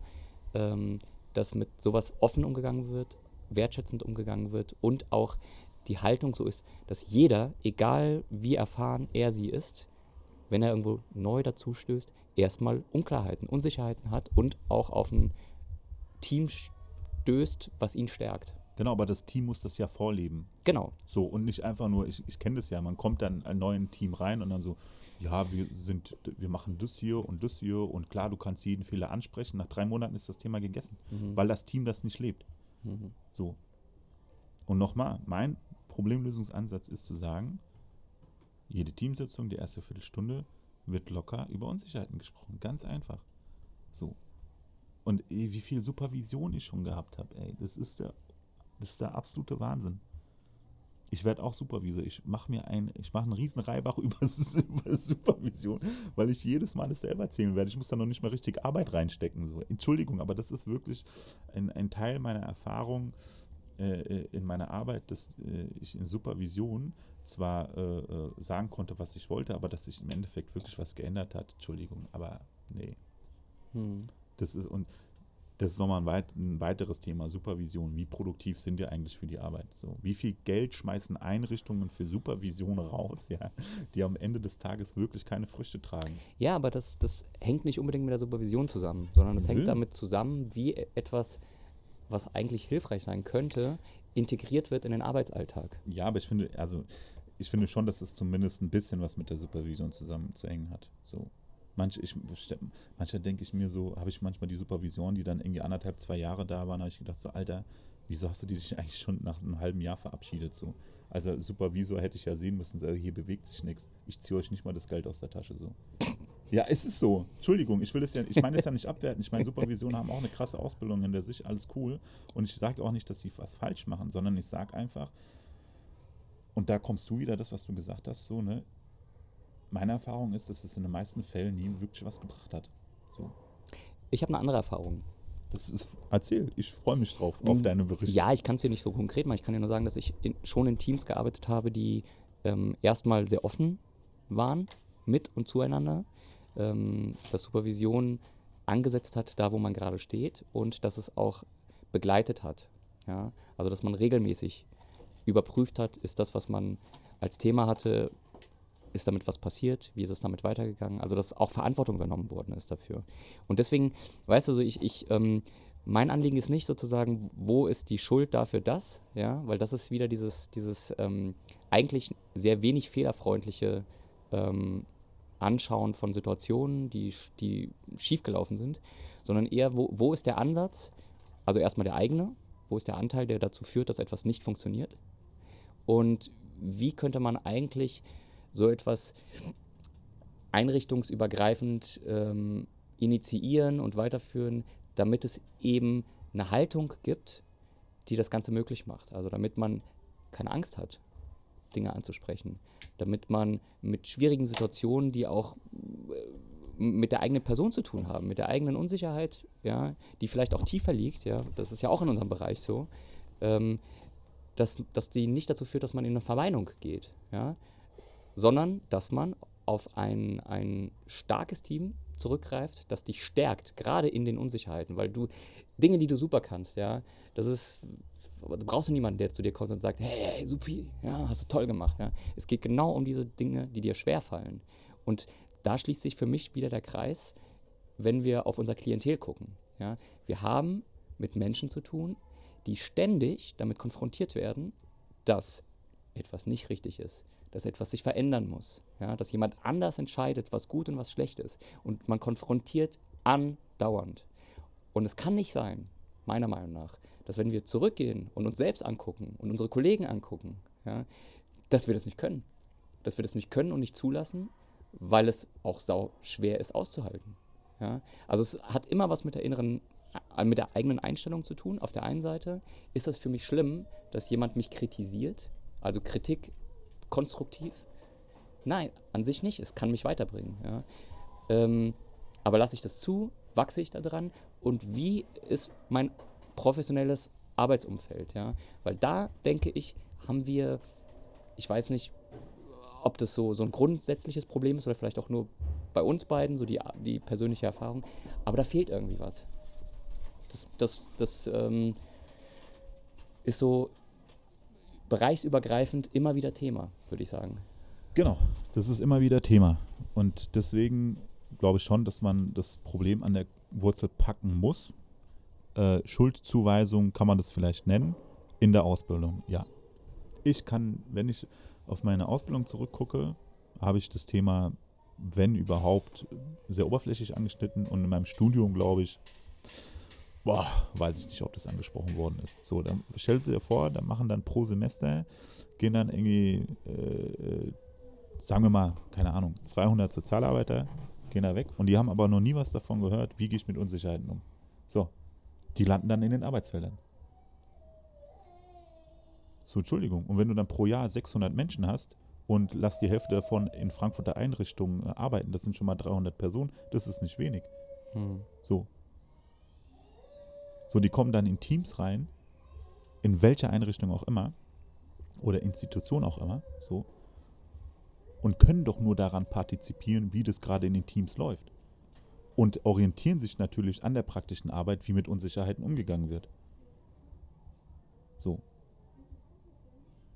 ähm, dass mit sowas offen umgegangen wird, wertschätzend umgegangen wird und auch die Haltung so ist, dass jeder, egal wie erfahren er sie ist, wenn er irgendwo neu dazu stößt, erstmal Unklarheiten, Unsicherheiten hat und auch auf ein Team stößt, was ihn stärkt. Genau, aber das Team muss das ja vorleben. Genau. So, und nicht einfach nur, ich, ich kenne das ja, man kommt dann ein neues Team rein und dann so, ja, wir sind, wir machen das hier und das hier und klar, du kannst jeden Fehler ansprechen. Nach drei Monaten ist das Thema gegessen, weil das Team das nicht lebt. Mhm. So. Und nochmal, mein Problemlösungsansatz ist zu sagen, jede Teamsitzung, die erste Viertelstunde, wird locker über Unsicherheiten gesprochen. Ganz einfach. So. Und ey, wie viel Supervision ich schon gehabt habe, ey, das ist der, das ist der absolute Wahnsinn. Ich werde auch Supervisor. Ich mache mir ein, ich mache einen riesen Reibach über, über Supervision, weil ich jedes Mal das selber erzählen werde. Ich muss da noch nicht mal richtig Arbeit reinstecken. So. Entschuldigung, aber das ist wirklich ein, ein Teil meiner Erfahrung in meiner Arbeit, dass äh, ich in Supervision zwar äh, äh, sagen konnte, was ich wollte, aber dass sich im Endeffekt wirklich was geändert hat. Entschuldigung, aber nee. Hm. Das ist und das ist nochmal ein, weit, ein weiteres Thema, Supervision. Wie produktiv sind wir eigentlich für die Arbeit? So, wie viel Geld schmeißen Einrichtungen für Supervision raus, ja, die am Ende des Tages wirklich keine Früchte tragen? Ja, aber das, das hängt nicht unbedingt mit der Supervision zusammen, sondern das Nö. hängt damit zusammen, wie etwas, was eigentlich hilfreich sein könnte, integriert wird in den Arbeitsalltag. Ja, aber ich finde, also ich finde schon, dass es zumindest ein bisschen was mit der Supervision zusammenzuhängen hat. So. Manche, ich, manchmal denke ich mir so, habe ich manchmal die Supervision, die dann irgendwie anderthalb, zwei Jahre da waren, habe ich gedacht, so, Alter, wieso hast du dich eigentlich schon nach einem halben Jahr verabschiedet? So. Also als Supervisor hätte ich ja sehen müssen, also hier bewegt sich nichts. Ich ziehe euch nicht mal das Geld aus der Tasche. So. Ja, es ist so. Entschuldigung, ich will das ja, ich meine es ja nicht abwerten. Ich meine, Supervision haben auch eine krasse Ausbildung hinter sich, alles cool. Und ich sage auch nicht, dass sie was falsch machen, sondern ich sage einfach, und da kommst du wieder, das, was du gesagt hast, so, ne? Meine Erfahrung ist, dass es in den meisten Fällen nie wirklich was gebracht hat. So. Ich habe eine andere Erfahrung. Das ist, erzähl, ich freue mich drauf, auf deine Berichte. Ja, ich kann es dir nicht so konkret machen. Ich kann dir nur sagen, dass ich in, schon in Teams gearbeitet habe, die ähm, erstmal sehr offen waren mit und zueinander, ähm, dass Supervision angesetzt hat, da wo man gerade steht und dass es auch begleitet hat. Ja? Also dass man regelmäßig überprüft hat, ist das, was man als Thema hatte, ist damit was passiert, wie ist es damit weitergegangen, also dass auch Verantwortung übernommen worden ist dafür. Und deswegen, weißt du, so ich, ich ähm, mein Anliegen ist nicht sozusagen, wo ist die Schuld dafür das, ja, weil das ist wieder dieses, dieses ähm, eigentlich sehr wenig fehlerfreundliche ähm, Anschauen von Situationen, die, die schiefgelaufen sind, sondern eher, wo, wo ist der Ansatz, also erstmal der eigene, wo ist der Anteil, der dazu führt, dass etwas nicht funktioniert und wie könnte man eigentlich so etwas einrichtungsübergreifend ähm, initiieren und weiterführen, damit es eben eine Haltung gibt, die das Ganze möglich macht. Also damit man keine Angst hat, Dinge anzusprechen. Damit man mit schwierigen Situationen, die auch äh, mit der eigenen Person zu tun haben, mit der eigenen Unsicherheit, ja, die vielleicht auch tiefer liegt, ja, das ist ja auch in unserem Bereich so, ähm, dass, dass die nicht dazu führt, dass man in eine Verweinung geht, ja, sondern dass man auf ein, ein starkes Team zurückgreift, das dich stärkt, gerade in den Unsicherheiten, weil du Dinge, die du super kannst, ja, das ist du brauchst du niemanden, der zu dir kommt und sagt, hey, Supi, ja, hast du toll gemacht. Ja. Es geht genau um diese Dinge, die dir schwerfallen. Und da schließt sich für mich wieder der Kreis, wenn wir auf unser Klientel gucken. Ja. Wir haben mit Menschen zu tun, die ständig damit konfrontiert werden, dass etwas nicht richtig ist, dass etwas sich verändern muss, ja, dass jemand anders entscheidet, was gut und was schlecht ist. Und man konfrontiert andauernd. Und es kann nicht sein, meiner Meinung nach, dass wenn wir zurückgehen und uns selbst angucken und unsere Kollegen angucken, ja, dass wir das nicht können. Dass wir das nicht können und nicht zulassen, weil es auch sau schwer ist auszuhalten. Ja. Also es hat immer was mit der inneren, äh, mit der eigenen Einstellung zu tun. Auf der einen Seite ist das für mich schlimm, dass jemand mich kritisiert, also Kritik konstruktiv. Nein, an sich nicht. Es kann mich weiterbringen. Ja. Ähm, aber lasse ich das zu, wachse ich daran und wie ist mein professionelles Arbeitsumfeld, ja? Weil da denke ich, haben wir, ich weiß nicht, ob das so, so ein grundsätzliches Problem ist oder vielleicht auch nur bei uns beiden, so die, die persönliche Erfahrung, aber da fehlt irgendwie was. Das, das, das ähm, ist so bereichsübergreifend immer wieder Thema, würde ich sagen. Genau, das ist immer wieder Thema. Und deswegen glaube ich schon, dass man das Problem an der Wurzel packen muss. Äh, Schuldzuweisung kann man das vielleicht nennen. In der Ausbildung, ja. Ich kann, wenn ich auf meine Ausbildung zurückgucke, habe ich das Thema, wenn überhaupt, sehr oberflächlich angeschnitten und in meinem Studium, glaube ich, boah, weiß ich nicht, ob das angesprochen worden ist. So, dann stellst du dir vor, da machen dann pro Semester, gehen dann irgendwie, äh, äh sagen wir mal, keine Ahnung, 200 Sozialarbeiter gehen da weg und die haben aber noch nie was davon gehört, wie gehe ich mit Unsicherheiten um. So, die landen dann in den Arbeitsfeldern. So, Entschuldigung. Und wenn du dann pro Jahr 600 Menschen hast und lass die Hälfte davon in Frankfurter Einrichtungen arbeiten, das sind schon mal 300 Personen, das ist nicht wenig. Hm. So. So, die kommen dann in Teams rein, in welcher Einrichtung auch immer oder Institution auch immer, so und können doch nur daran partizipieren, wie das gerade in den Teams läuft. Und orientieren sich natürlich an der praktischen Arbeit, wie mit Unsicherheiten umgegangen wird. So.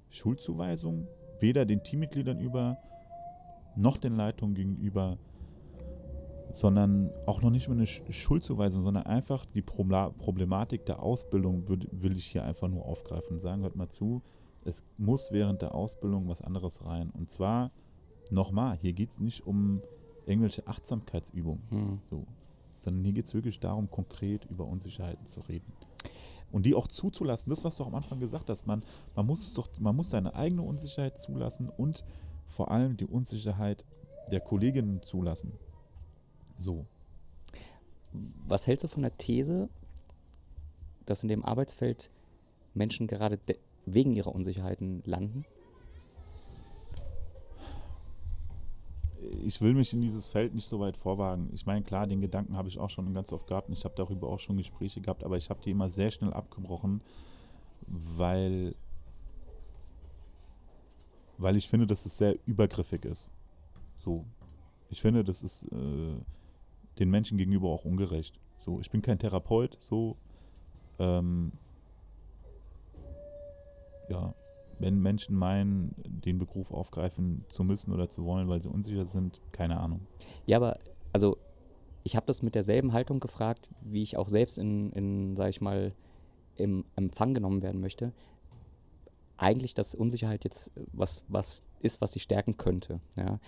Schuldzuweisung weder den Teammitgliedern über noch den Leitungen gegenüber, sondern auch noch nicht mal eine Schuldzuweisung, sondern einfach die Problematik der Ausbildung will ich hier einfach nur aufgreifen und sagen, hört mal zu, es muss während der Ausbildung was anderes rein. Und zwar nochmal, hier geht es nicht um irgendwelche Achtsamkeitsübungen, hm. so, sondern hier geht es wirklich darum, konkret über Unsicherheiten zu reden. Und die auch zuzulassen, das, was du auch am Anfang gesagt hast, man, man muss es doch, man muss seine eigene Unsicherheit zulassen und vor allem die Unsicherheit der Kolleginnen zulassen. So. Was hältst du von der These, dass in dem Arbeitsfeld Menschen gerade wegen ihrer Unsicherheiten landen? Ich will mich in dieses Feld nicht so weit vorwagen. Ich meine, klar, den Gedanken habe ich auch schon ganz oft gehabt und ich habe darüber auch schon Gespräche gehabt, aber ich habe die immer sehr schnell abgebrochen, weil, weil ich finde, dass es sehr übergriffig ist. So. Ich finde, das ist äh, den Menschen gegenüber auch ungerecht. So, ich bin kein Therapeut, so. Ähm, ja, wenn Menschen meinen, den Beruf aufgreifen zu müssen oder zu wollen, weil sie unsicher sind, keine Ahnung. Ja, aber also ich habe das mit derselben Haltung gefragt, wie ich auch selbst in, in sage ich mal, im Empfang genommen werden möchte. Eigentlich, dass Unsicherheit jetzt was, was ist, was sie stärken könnte. Ja?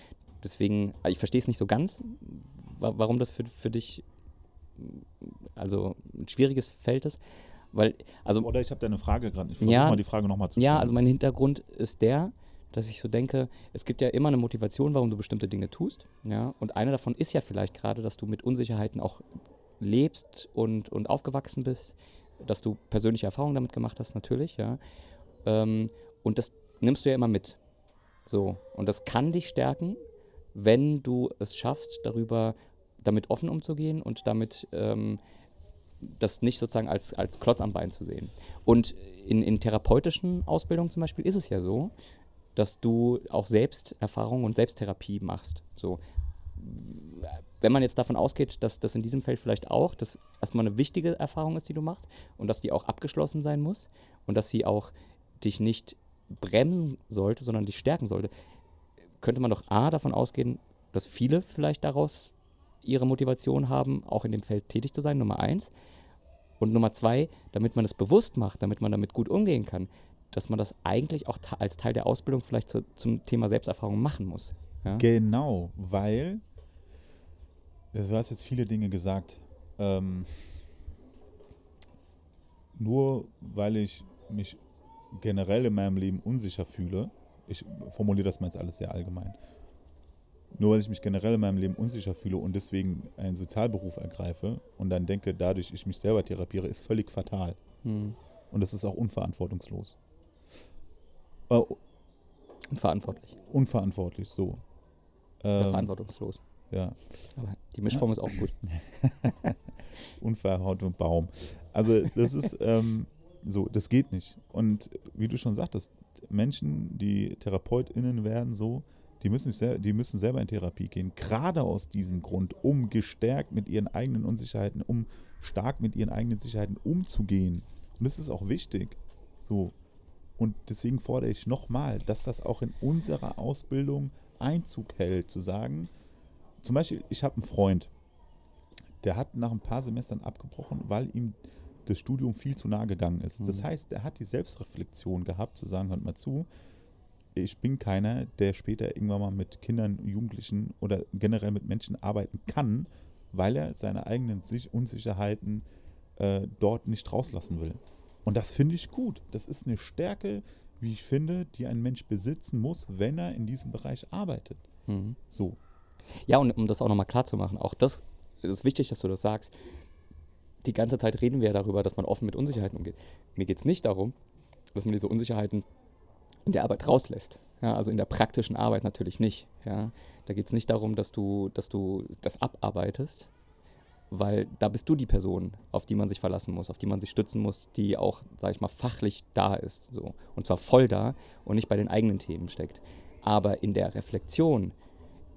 Deswegen, ich verstehe es nicht so ganz, warum das für, für dich also ein schwieriges Feld ist. Weil, also, Oder ich habe da eine Frage gerade. Ich versuche ja, mal die Frage nochmal zu stellen. Ja, also mein Hintergrund ist der, dass ich so denke, es gibt ja immer eine Motivation, warum du bestimmte Dinge tust. Ja? Und eine davon ist ja vielleicht gerade, dass du mit Unsicherheiten auch lebst und, und aufgewachsen bist, dass du persönliche Erfahrungen damit gemacht hast, natürlich, ja. Ähm, und das nimmst du ja immer mit. So. Und das kann dich stärken, wenn du es schaffst, darüber damit offen umzugehen und damit ähm, das nicht sozusagen als, als Klotz am Bein zu sehen. Und in, in therapeutischen Ausbildungen zum Beispiel ist es ja so, dass du auch Selbsterfahrung und Selbsttherapie machst. So. wenn man jetzt davon ausgeht, dass das in diesem Feld vielleicht auch, dass erstmal eine wichtige Erfahrung ist, die du machst und dass die auch abgeschlossen sein muss und dass sie auch dich nicht bremsen sollte, sondern dich stärken sollte, könnte man doch A davon ausgehen, dass viele vielleicht daraus ihre Motivation haben, auch in dem Feld tätig zu sein, Nummer eins. Und Nummer zwei, damit man es bewusst macht, damit man damit gut umgehen kann, dass man das eigentlich auch als Teil der Ausbildung vielleicht zu, zum Thema Selbsterfahrung machen muss. Ja? Genau, weil, du hast jetzt viele Dinge gesagt, ähm, nur weil ich mich generell in meinem Leben unsicher fühle, ich formuliere das mal jetzt alles sehr allgemein, nur weil ich mich generell in meinem Leben unsicher fühle und deswegen einen Sozialberuf ergreife und dann denke, dadurch ich mich selber therapiere, ist völlig fatal. Hm. Und das ist auch unverantwortungslos. Äh, Unverantwortlich. unverantwortlich, so. Ähm, verantwortungslos. ja. Aber die Mischform ist auch gut. unverhauten Baum. Also das ist ähm, so, das geht nicht. Und wie du schon sagtest, Menschen, die TherapeutInnen werden so, die müssen, sel die müssen selber in Therapie gehen. Gerade aus diesem Grund, um gestärkt mit ihren eigenen Unsicherheiten, um stark mit ihren eigenen Sicherheiten umzugehen. Und das ist auch wichtig. So. Und deswegen fordere ich nochmal, dass das auch in unserer Ausbildung Einzug hält, zu sagen, zum Beispiel, ich habe einen Freund, der hat nach ein paar Semestern abgebrochen, weil ihm das Studium viel zu nah gegangen ist. Das Mhm. heißt, er hat die Selbstreflexion gehabt, zu sagen, hört mal zu, ich bin keiner, der später irgendwann mal mit Kindern, Jugendlichen oder generell mit Menschen arbeiten kann, weil er seine eigenen Sich Unsicherheiten äh, dort nicht rauslassen will. Und das finde ich gut. Das ist eine Stärke, wie ich finde, die ein Mensch besitzen muss, wenn er in diesem Bereich arbeitet. Mhm. So. Ja, und um das auch nochmal klar zu machen, auch das, das ist wichtig, dass du das sagst. Die ganze Zeit reden wir ja darüber, dass man offen mit Unsicherheiten umgeht. Mir geht es nicht darum, dass man diese Unsicherheiten in der Arbeit rauslässt. Ja, also in der praktischen Arbeit natürlich nicht. Ja. Da geht es nicht darum, dass du, dass du das abarbeitest, weil da bist du die Person, auf die man sich verlassen muss, auf die man sich stützen muss, die auch, sag ich mal, fachlich da ist. So. Und zwar voll da und nicht bei den eigenen Themen steckt. Aber in der Reflexion,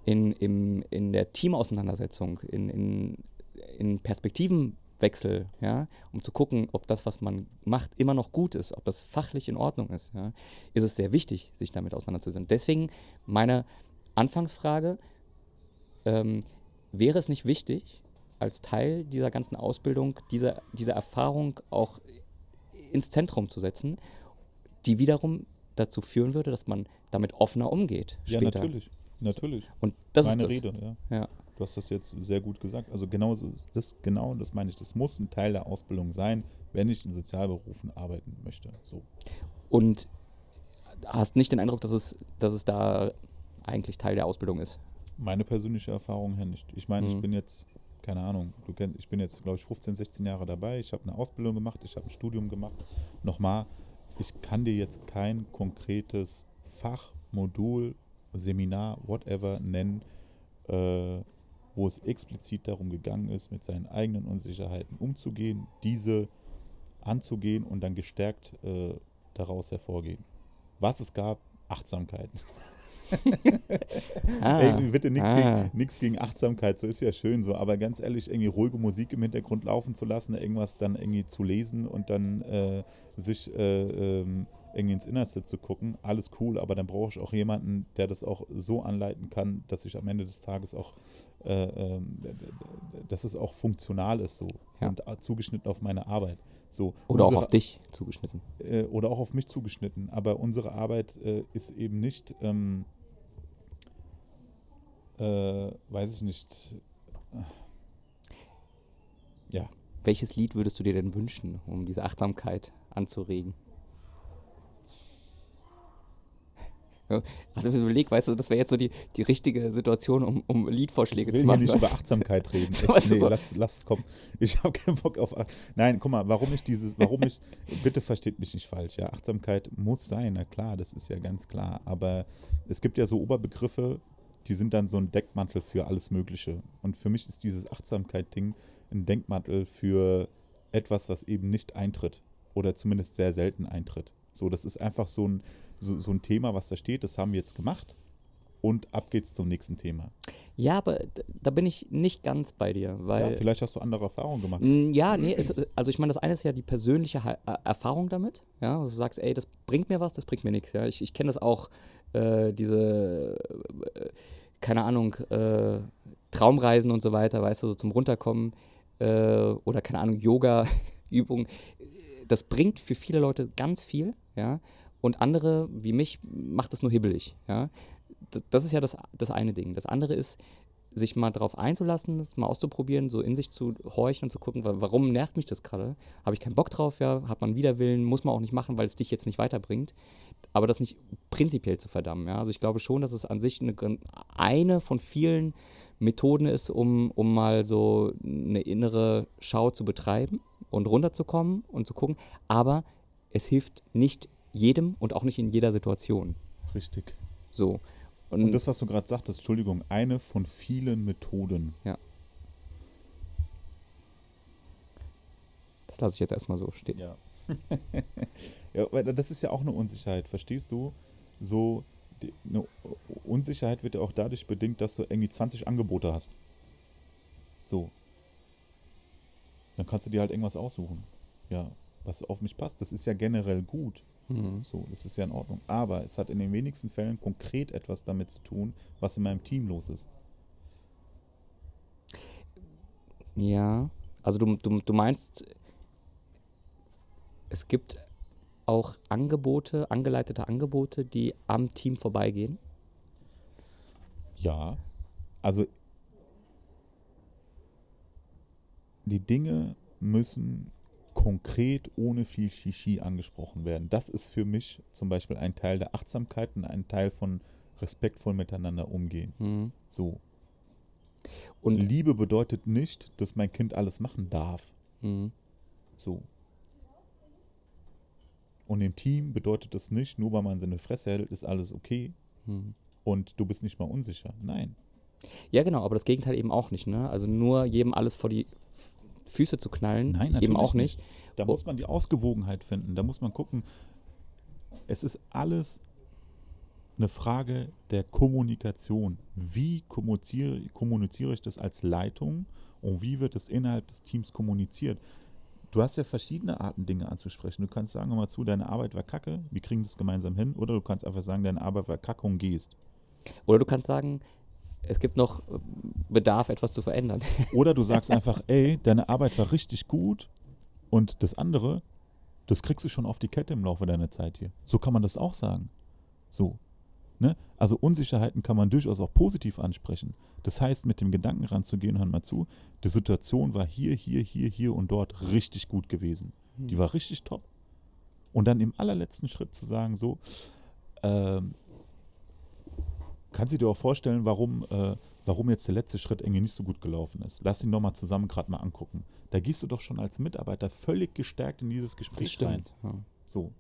in, im, in der Teamauseinandersetzung, in, in, in Perspektivenwechsel, ja, um zu gucken, ob das, was man macht, immer noch gut ist, ob das fachlich in Ordnung ist, ja, ist es sehr wichtig, sich damit auseinanderzusetzen. Deswegen meine Anfangsfrage, ähm, wäre es nicht wichtig, als Teil dieser ganzen Ausbildung diese, diese Erfahrung auch ins Zentrum zu setzen, die wiederum dazu führen würde, dass man damit offener umgeht Ja, später. natürlich. Natürlich. Und das Meine ist das. Rede, ja. Ja. Du hast das jetzt sehr gut gesagt. Also genau das genau, das meine ich. Das muss ein Teil der Ausbildung sein, wenn ich in Sozialberufen arbeiten möchte. So. Und hast nicht den Eindruck, dass es, dass es da eigentlich Teil der Ausbildung ist. Meine persönliche Erfahrung her nicht. Ich meine, ich Mhm. bin jetzt, keine Ahnung, du kennst, ich bin jetzt, glaube ich, 15, 16 Jahre dabei. Ich habe eine Ausbildung gemacht, ich habe ein Studium gemacht. Nochmal, ich kann dir jetzt kein konkretes Fach, Modul, Seminar, whatever nennen, äh, wo es explizit darum gegangen ist, mit seinen eigenen Unsicherheiten umzugehen, diese anzugehen und dann gestärkt äh, daraus hervorgehen. Was es gab, Achtsamkeit. Ah, Ey, bitte nichts ah. gegen, gegen Achtsamkeit, so ist ja schön so, aber ganz ehrlich, irgendwie ruhige Musik im Hintergrund laufen zu lassen, irgendwas dann irgendwie zu lesen und dann äh, sich äh, ähm, irgendwie ins Innerste zu gucken, alles cool, aber dann brauche ich auch jemanden, der das auch so anleiten kann, dass ich am Ende des Tages auch, äh, ähm, dass es auch funktional ist so Ja. und äh, zugeschnitten auf meine Arbeit. So, Oder auch unsere- auf dich zugeschnitten. äh, oder auch auf mich zugeschnitten. Aber unsere Arbeit äh, ist eben nicht, ähm, äh, weiß ich nicht, äh, ja, Welches Lied würdest du dir denn wünschen, um diese Achtsamkeit anzuregen? Ja, Hatte mir überlegt, weißt du, das wäre jetzt so die, die richtige Situation, um, um ich Liedvorschläge will zu hier machen. nicht weißt über du? Achtsamkeit reden. Ich, nee, so- lass, lass, komm. Ich habe keinen Bock auf. Ach- Nein, guck mal, warum ich dieses, warum ich, bitte versteht mich nicht falsch, ja. Achtsamkeit muss sein, na klar, das ist ja ganz klar. Aber es gibt ja so Oberbegriffe, die sind dann so ein Deckmantel für alles Mögliche. Und für mich ist dieses Achtsamkeit-Ding ein Denkmantel für etwas, was eben nicht eintritt. Oder zumindest sehr selten eintritt. So, das ist einfach so ein, so, so ein Thema, was da steht, das haben wir jetzt gemacht. und ab geht's zum nächsten Thema. Ja, aber da bin ich nicht ganz bei dir, weil. Ja, vielleicht hast du andere Erfahrungen gemacht. Ja, nee, es, also ich meine, das eine ist ja die persönliche Ha- äh, Erfahrung damit. Ja, also du sagst, ey, das bringt mir was, das bringt mir nichts. Ja, ich, ich kenne das auch, äh, diese, äh, keine Ahnung, äh, Traumreisen und so weiter, weißt du, so zum Runterkommen äh, oder keine Ahnung, Yoga-Übungen. Das bringt für viele Leute ganz viel, ja. Und andere, wie mich, macht das nur hibbelig, ja. Das, ist ja das, das eine Ding. Das andere ist, sich mal drauf einzulassen, das mal auszuprobieren, so in sich zu horchen und zu gucken, wa- warum nervt mich das gerade? Habe ich keinen Bock drauf, ja? Hat man Widerwillen, muss man auch nicht machen, weil es dich jetzt nicht weiterbringt. Aber das nicht prinzipiell zu verdammen, ja? Also ich glaube schon, dass es an sich eine, eine von vielen Methoden ist, um, um mal so eine innere Schau zu betreiben und runterzukommen und zu gucken. Aber es hilft nicht jedem und auch nicht in jeder Situation. Richtig. So. Und das, was du gerade sagtest, Entschuldigung, eine von vielen Methoden. das lasse ich jetzt erstmal so stehen. Ja. ja, weil das ist ja auch eine Unsicherheit, verstehst du? So, die, eine Unsicherheit wird ja auch dadurch bedingt, dass du irgendwie 20 Angebote hast. So. Dann kannst du dir halt irgendwas aussuchen. Ja, was auf mich passt. Das ist ja generell gut. Mhm. So, das ist ja in Ordnung. Aber es hat in den wenigsten Fällen konkret etwas damit zu tun, was in meinem Team los ist. Ja, also du, du, du meinst, es gibt auch Angebote, angeleitete Angebote, die am Team vorbeigehen? Ja, also die Dinge müssen konkret ohne viel Shishi angesprochen werden. Das ist für mich zum Beispiel ein Teil der Achtsamkeit und ein Teil von respektvoll miteinander umgehen. Mhm. So. Und Liebe bedeutet nicht, dass mein Kind alles machen darf. mhm. So. Und im Team bedeutet das nicht, nur weil man seine Fresse hält, ist alles okay Mhm. und du bist nicht mal unsicher. Nein. ja genau, aber das Gegenteil eben auch nicht, ne? Also nur jedem alles vor die Füße zu knallen, Nein, natürlich eben auch nicht. Da Oh. muss man die Ausgewogenheit finden. Da muss man gucken. Es ist alles eine Frage der Kommunikation. Wie kommuniziere, kommuniziere ich das als Leitung und wie wird es innerhalb des Teams kommuniziert? Du hast ja verschiedene Arten, Dinge anzusprechen. Du kannst sagen, mal zu, deine Arbeit war kacke, wir kriegen das gemeinsam hin. Oder du kannst einfach sagen, deine Arbeit war kacke und gehst. Oder du kannst sagen, es gibt noch Bedarf, etwas zu verändern. Oder du sagst einfach, ey, deine Arbeit war richtig gut und das andere, das kriegst du schon auf die Kette im Laufe deiner Zeit hier. So kann man das auch sagen. So. Ne? Also Unsicherheiten kann man durchaus auch positiv ansprechen. Das heißt, mit dem Gedanken ranzugehen, hör mal zu, die Situation war hier, hier, hier, hier und dort richtig gut gewesen. Die war richtig top. Und dann im allerletzten Schritt zu sagen, so, ähm, kannst du dir auch vorstellen, warum, äh, warum jetzt der letzte Schritt irgendwie nicht so gut gelaufen ist. Lass ihn doch mal zusammen gerade mal angucken. Da gehst du doch schon als Mitarbeiter völlig gestärkt in dieses Gespräch rein. Ja. So.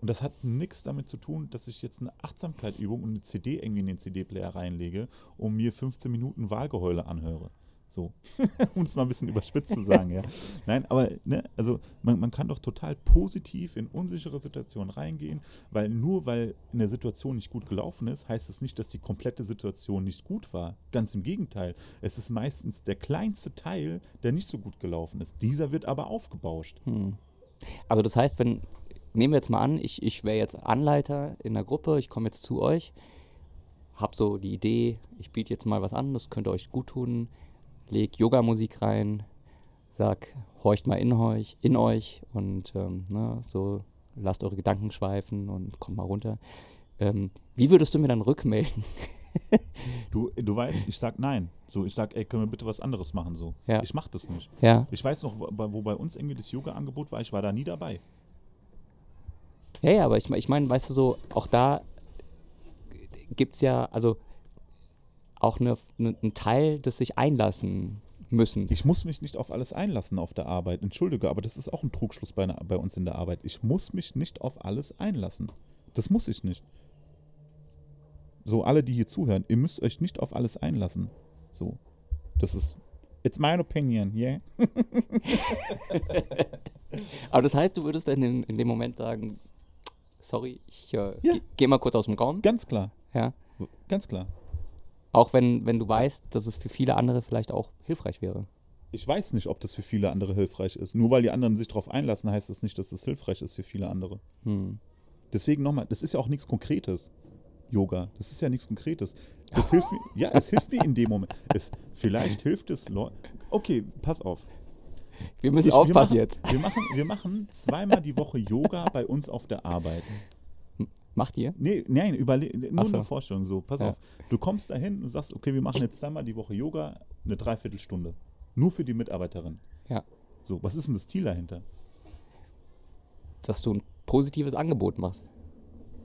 Und das hat nichts damit zu tun, dass ich jetzt eine Achtsamkeitübung und eine CD irgendwie in den CD-Player reinlege und mir 15 Minuten Wahlgeheule anhöre. So. um es mal ein bisschen überspitzt zu sagen, ja. Nein, aber, ne, also man, man kann doch total positiv in unsichere Situationen reingehen, weil nur weil eine Situation nicht gut gelaufen ist, heißt es nicht, dass die komplette Situation nicht gut war. Ganz im Gegenteil. Es ist meistens der kleinste Teil, der nicht so gut gelaufen ist. Dieser wird aber aufgebauscht. Hm. Also das heißt, wenn, nehmen wir jetzt mal an, ich, ich wäre jetzt Anleiter in der Gruppe, ich komme jetzt zu euch, habe so die Idee, ich biete jetzt mal was an, das könnte euch gut tun, leg Yoga-Musik rein, sag, horcht mal in euch, in euch und ähm, ne, so lasst eure Gedanken schweifen und kommt mal runter. Ähm, wie würdest du mir dann rückmelden? Du, du weißt, ich sag nein. So, ich sag, ey, können wir bitte was anderes machen? So. Ja. Ich mach das nicht. Ja, Ich weiß noch, wo, bei- uns irgendwie das Yoga-Angebot war, ich war da nie dabei. ja, ja aber ich, ich meine, weißt du so, auch da gibt es ja, also auch eine, eine, einen Teil des sich einlassen müssen. Ich muss mich nicht auf alles einlassen auf der Arbeit. Entschuldige, aber das ist auch ein Trugschluss bei, bei uns in der Arbeit. Ich muss mich nicht auf alles einlassen. Das muss ich nicht. So, alle, die hier zuhören, ihr müsst euch nicht auf alles einlassen. So. Das ist. It's my opinion, yeah? Aber das heißt, du würdest dann in, in dem Moment sagen, sorry, ich äh, Ja. ge- geh mal kurz aus dem Raum. Ganz klar. Ja. Ganz klar. Auch wenn, wenn du weißt, dass es für viele andere vielleicht auch hilfreich wäre. Ich weiß nicht, ob das für viele andere hilfreich ist. Nur weil die anderen sich darauf einlassen, heißt das nicht, dass es hilfreich ist für viele andere. Hm. Deswegen nochmal, das ist ja auch nichts Konkretes. Yoga, das ist ja nichts Konkretes. Das hilft mir, ja, es hilft mir in dem Moment. Es, vielleicht hilft es Leuten. Okay, pass auf. Wir müssen Ich- aufpassen wir machen, jetzt. Wir machen, wir machen zweimal die Woche Yoga bei uns auf der Arbeit. Macht ihr? Nee, nein, überle nur so. eine Vorstellung so. Pass Ja. auf. Du kommst dahin und sagst, okay, wir machen jetzt zweimal die Woche Yoga, eine Dreiviertelstunde. Nur für die Mitarbeiterin. Ja. So, was ist denn das Ziel dahinter? Dass du ein positives Angebot machst.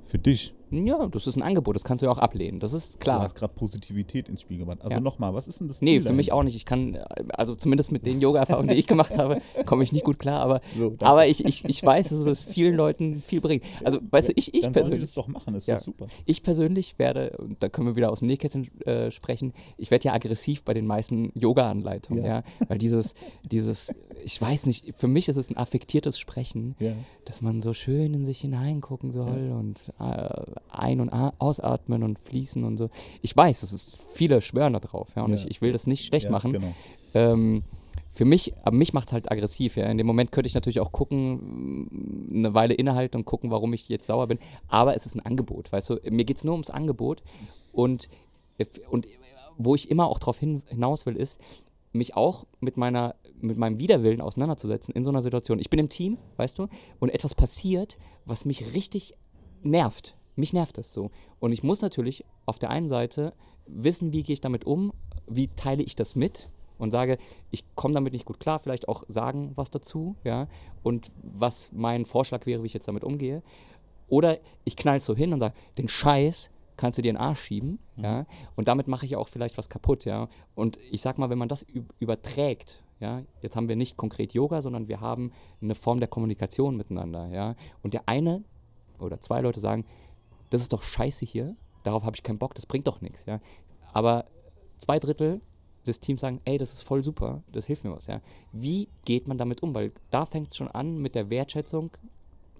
Für dich. Ja, das ist ein Angebot, das kannst du ja auch ablehnen. Das ist Du klar. hast gerade Positivität ins Spiel gebracht. Also Ja. nochmal, was ist denn das Ziel Nee, für mich auch nicht. Ich kann, also zumindest mit den Yoga-Erfahrungen, die ich gemacht habe, komme ich nicht gut klar, aber, So, aber ich, ich, ich weiß, dass es vielen Leuten viel bringt. Also, weißt du, ich, ich Dann persönlich. das doch machen, ist Ja. doch super. Ich persönlich werde, und da können wir wieder aus dem Nähkästchen äh, sprechen, ich werde ja aggressiv bei den meisten Yoga-Anleitungen, Ja. ja. Weil dieses, dieses, ich weiß nicht, für mich ist es ein affektiertes Sprechen, dass man so schön in sich hineingucken soll und äh, ein- und ausatmen und fließen und so. Ich weiß, es ist, viele schwören da drauf, ja, und Ja. ich, ich will das nicht schlecht ja, machen. Genau. Ähm, für mich, aber mich macht es halt aggressiv, ja. In dem Moment könnte ich natürlich auch gucken, mm, eine Weile innehalten und gucken, warum ich jetzt sauer bin. Aber es ist ein Angebot, weißt du? Mir geht es nur ums Angebot. Und, und wo ich immer auch darauf hin, hinaus will, ist, mich auch mit meiner, mit meinem Widerwillen auseinanderzusetzen in so einer Situation. Ich bin im Team, weißt du, und etwas passiert, was mich richtig nervt. Mich nervt es so. Und ich muss natürlich auf der einen Seite wissen, wie gehe ich damit um, wie teile ich das mit und sage, ich komme damit nicht gut klar, vielleicht auch sagen was dazu, ja, und was mein Vorschlag wäre, wie ich jetzt damit umgehe. Oder ich knall so hin und sage, den Scheiß kannst du dir in den Arsch schieben, ja, und damit mache ich auch vielleicht was kaputt, ja. Und ich sag mal, wenn man das üb- überträgt, ja, jetzt haben wir nicht konkret Yoga, sondern wir haben eine Form der Kommunikation miteinander, ja. Und der eine oder zwei Leute sagen, das ist doch scheiße hier, darauf habe ich keinen Bock, das bringt doch nichts, ja. Aber zwei Drittel des Teams sagen, ey, das ist voll super, das hilft mir was, ja. Wie geht man damit um? Weil da fängt es schon an mit der Wertschätzung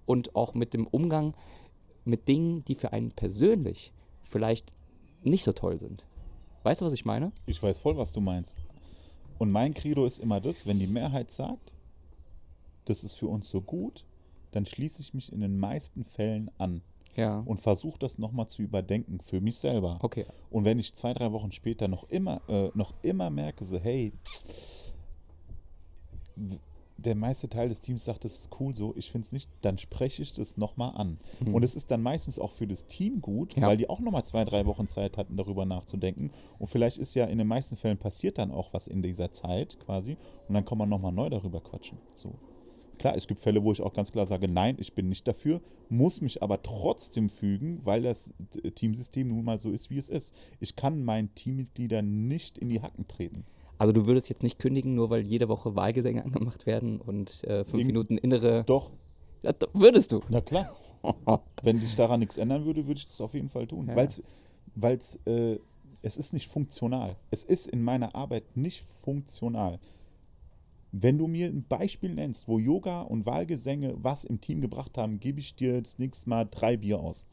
und auch mit dem Umgang mit Dingen, die für einen persönlich vielleicht nicht so toll sind. Weißt du, was ich meine? Ich weiß voll, was du meinst. Und mein Credo ist immer das, wenn die Mehrheit sagt, das ist für uns so gut, dann schließe ich mich in den meisten Fällen an Ja. und versuche das nochmal zu überdenken für mich selber. Okay. Und wenn ich zwei, drei Wochen später noch immer, äh, noch immer merke, so, hey, der meiste Teil des Teams sagt, das ist cool so, ich finde es nicht, dann spreche ich das nochmal an. Und es ist dann meistens auch für das Team gut, Ja. weil die auch nochmal zwei, drei Wochen Zeit hatten, darüber nachzudenken. Und vielleicht ist ja in den meisten Fällen passiert dann auch was in dieser Zeit quasi. Und dann kann man nochmal neu darüber quatschen. So. Klar, es gibt Fälle, wo ich auch ganz klar sage, nein, ich bin nicht dafür, muss mich aber trotzdem fügen, weil das Teamsystem nun mal so ist, wie es ist. Ich kann meinen Teammitgliedern nicht in die Hacken treten. Also du würdest jetzt nicht kündigen, nur weil jede Woche Wahlgesänge angemacht werden und äh, fünf Irgend- Minuten innere. Doch, Ja, doch, würdest du. na klar. Wenn sich daran nichts ändern würde, würde ich das auf jeden Fall tun. Ja. Weil's, weil's, äh, es ist nicht funktional. Es ist in meiner Arbeit nicht funktional. Wenn du mir ein Beispiel nennst, wo Yoga und Wahlgesänge was im Team gebracht haben, gebe ich dir das nächste Mal drei Bier aus.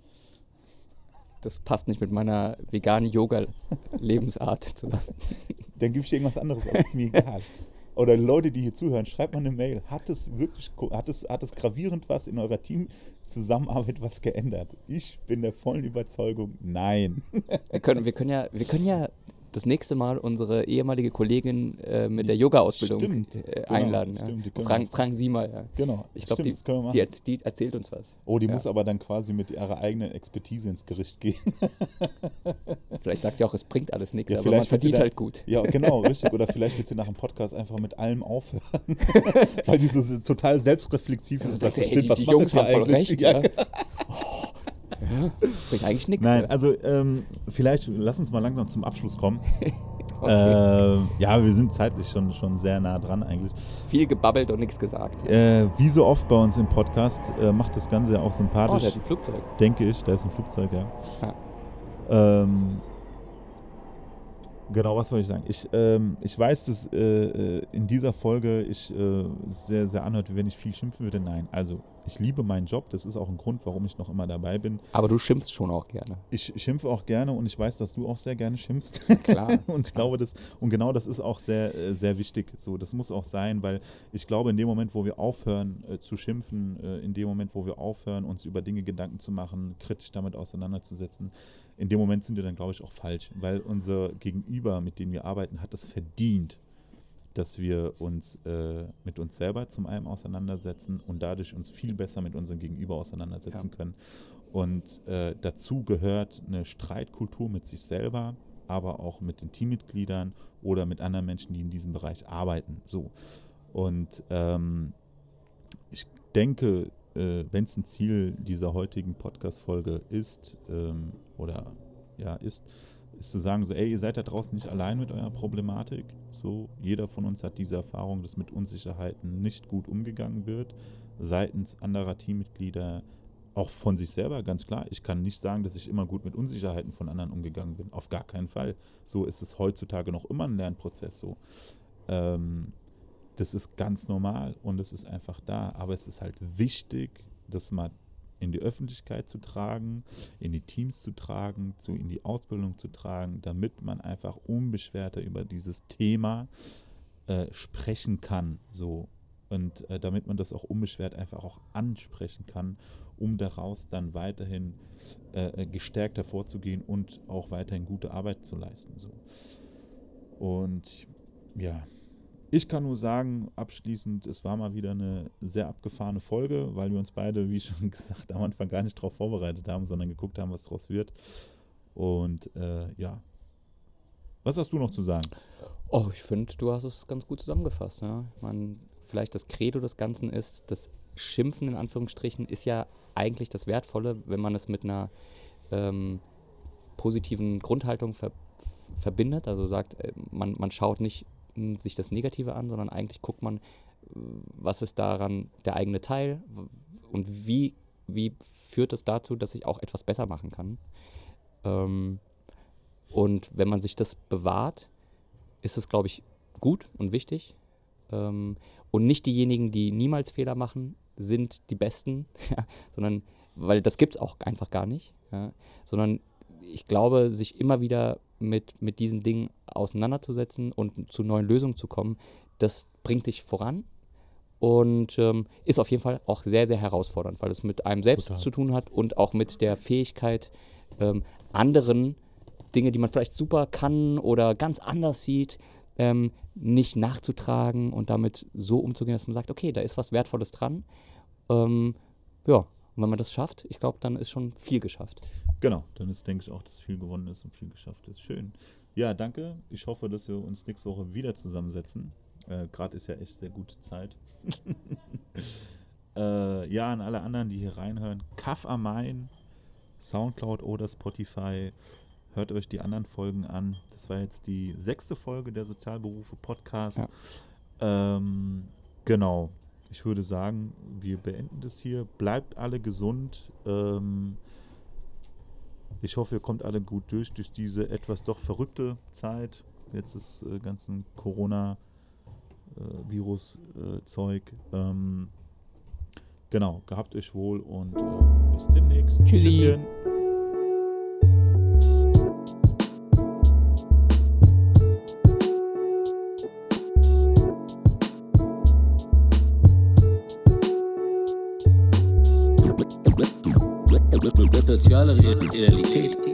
Das passt nicht mit meiner veganen Yoga-Lebensart zusammen. Dann gebe ich dir irgendwas anderes aus, ist mir egal. Oder Leute, die hier zuhören, schreibt mal eine Mail. Hat es wirklich, hat es, hat es gravierend was in eurer Teamzusammenarbeit was geändert? Ich bin der vollen Überzeugung, nein. Wir können, wir können, ja, wir können ja das nächste Mal unsere ehemalige Kollegin äh, mit der Yoga-Ausbildung Stimmt, äh, genau, einladen. stimmt, die ja. können Fragen, fragen Sie mal. Ja. Genau. Ich glaube, Stimmt, die, das die, die erzählt uns was. Oh, die Ja. muss aber dann quasi mit ihrer eigenen Expertise ins Gericht gehen. Vielleicht sagt sie auch, es bringt alles nichts, aber man verdient dann- halt gut. Ja, genau, richtig. Oder vielleicht wird sie nach dem Podcast einfach mit allem aufhören. Weil die so so total selbstreflexiv ist. und sagt, Ey, stimmt, die, was die Jungs haben voll eigentlich? recht. Ja. Oh, ja, bringt eigentlich nichts. Nein, ja. also ähm, vielleicht lass uns mal langsam zum Abschluss kommen. äh, ja, wir sind zeitlich schon, schon sehr nah dran eigentlich. Viel gebabbelt und nichts gesagt. Äh, wie so oft bei uns im Podcast äh, macht das Ganze ja auch Oh, sympathisch, da ist ein Flugzeug. denke ich. Da ist ein Flugzeug, ja. Ja. Ähm, genau, was soll ich sagen? Ich, ähm, ich weiß, dass äh, äh, in dieser Folge ich äh, sehr, sehr anhört, wenn ich viel schimpfen würde. Nein, also ich liebe meinen Job. Das ist auch ein Grund, warum ich noch immer dabei bin. Aber du schimpfst schon auch gerne. Ich schimpfe auch gerne und ich weiß, dass du auch sehr gerne schimpfst. Klar. und ich glaube, das, und genau das ist auch sehr, äh, sehr wichtig. So, das muss auch sein, weil ich glaube, in dem Moment, wo wir aufhören äh, zu schimpfen, äh, in dem Moment, wo wir aufhören, uns über Dinge Gedanken zu machen, kritisch damit auseinanderzusetzen, in dem Moment sind wir dann, glaube ich, auch falsch. Weil unser Gegenüber, mit dem wir arbeiten, hat es verdient, dass wir uns äh, mit uns selber zum einen auseinandersetzen und dadurch uns viel besser mit unserem Gegenüber auseinandersetzen Ja. können. Und äh, dazu gehört eine Streitkultur mit sich selber, aber auch mit den Teammitgliedern oder mit anderen Menschen, die in diesem Bereich arbeiten. So. Und ähm, ich denke, äh, wenn es ein Ziel dieser heutigen Podcast-Folge ist, ähm, oder ja, ist, ist zu sagen, so, ey, ihr seid da draußen nicht allein mit eurer Problematik. So, jeder von uns hat diese Erfahrung, dass mit Unsicherheiten nicht gut umgegangen wird, seitens anderer Teammitglieder, auch von sich selber, ganz klar. Ich kann nicht sagen, dass ich immer gut mit Unsicherheiten von anderen umgegangen bin. Auf gar keinen Fall. So ist es heutzutage noch immer ein Lernprozess so. Ähm, das ist ganz normal und es ist einfach da. Aber es ist halt wichtig, das mal in die Öffentlichkeit zu tragen, in die Teams zu tragen, zu, in die Ausbildung zu tragen, damit man einfach unbeschwerter über dieses Thema äh, sprechen kann. So. Und äh, damit man das auch unbeschwert einfach auch ansprechen kann, um daraus dann weiterhin äh, gestärkt hervorzugehen und auch weiterhin gute Arbeit zu leisten. So. Und ja, ich kann nur sagen, abschließend, es war mal wieder eine sehr abgefahrene Folge, weil wir uns beide, wie schon gesagt, am Anfang gar nicht darauf vorbereitet haben, sondern geguckt haben, was daraus wird. Und äh, ja. Was hast du noch zu sagen? Oh, ich finde, du hast es ganz gut zusammengefasst. Ja? Man, vielleicht das Credo des Ganzen ist, das Schimpfen in Anführungsstrichen ist ja eigentlich das Wertvolle, wenn man es mit einer ähm, positiven Grundhaltung ver verbindet. Also sagt, äh, man, man schaut nicht sich das Negative an, sondern eigentlich guckt man, was ist daran der eigene Teil und wie, wie führt es dazu, dass ich auch etwas besser machen kann. Ähm, und wenn man sich das bewahrt, ist es, glaube ich, gut und wichtig. Ähm, und nicht diejenigen, die niemals Fehler machen, sind die Besten, sondern, weil das gibt es auch einfach gar nicht, ja, sondern ich glaube, sich immer wieder mit, mit diesen Dingen auseinanderzusetzen und zu neuen Lösungen zu kommen, das bringt dich voran und ähm, ist auf jeden Fall auch sehr, sehr herausfordernd, weil es mit einem selbst Total. zu tun hat und auch mit der Fähigkeit, ähm, anderen Dinge, die man vielleicht super kann oder ganz anders sieht, ähm, nicht nachzutragen und damit so umzugehen, dass man sagt, okay, da ist was Wertvolles dran. Ähm, ja, und wenn man das schafft, ich glaube, dann ist schon viel geschafft. Genau, dann ist, denke ich, auch, dass viel gewonnen ist und viel geschafft ist. Schön. Ja, danke. Ich hoffe, dass wir uns nächste Woche wieder zusammensetzen. Äh, Gerade ist ja echt sehr gute Zeit. äh, ja, an alle anderen, die hier reinhören, Kaff am Main, Soundcloud oder Spotify. Hört euch die anderen Folgen an. Das war jetzt die sechste Folge der Sozialberufe Podcast. Ja. Ähm, genau. Ich würde sagen, wir beenden das hier. Bleibt alle gesund. Ähm, ich hoffe, ihr kommt alle gut durch, durch diese etwas doch verrückte Zeit. Jetzt das äh, ganzen Corona-Virus-Zeug. ähm, genau, gehabt euch wohl und äh, bis demnächst. Tschüssi. Tschüsschen. Soziale Realität.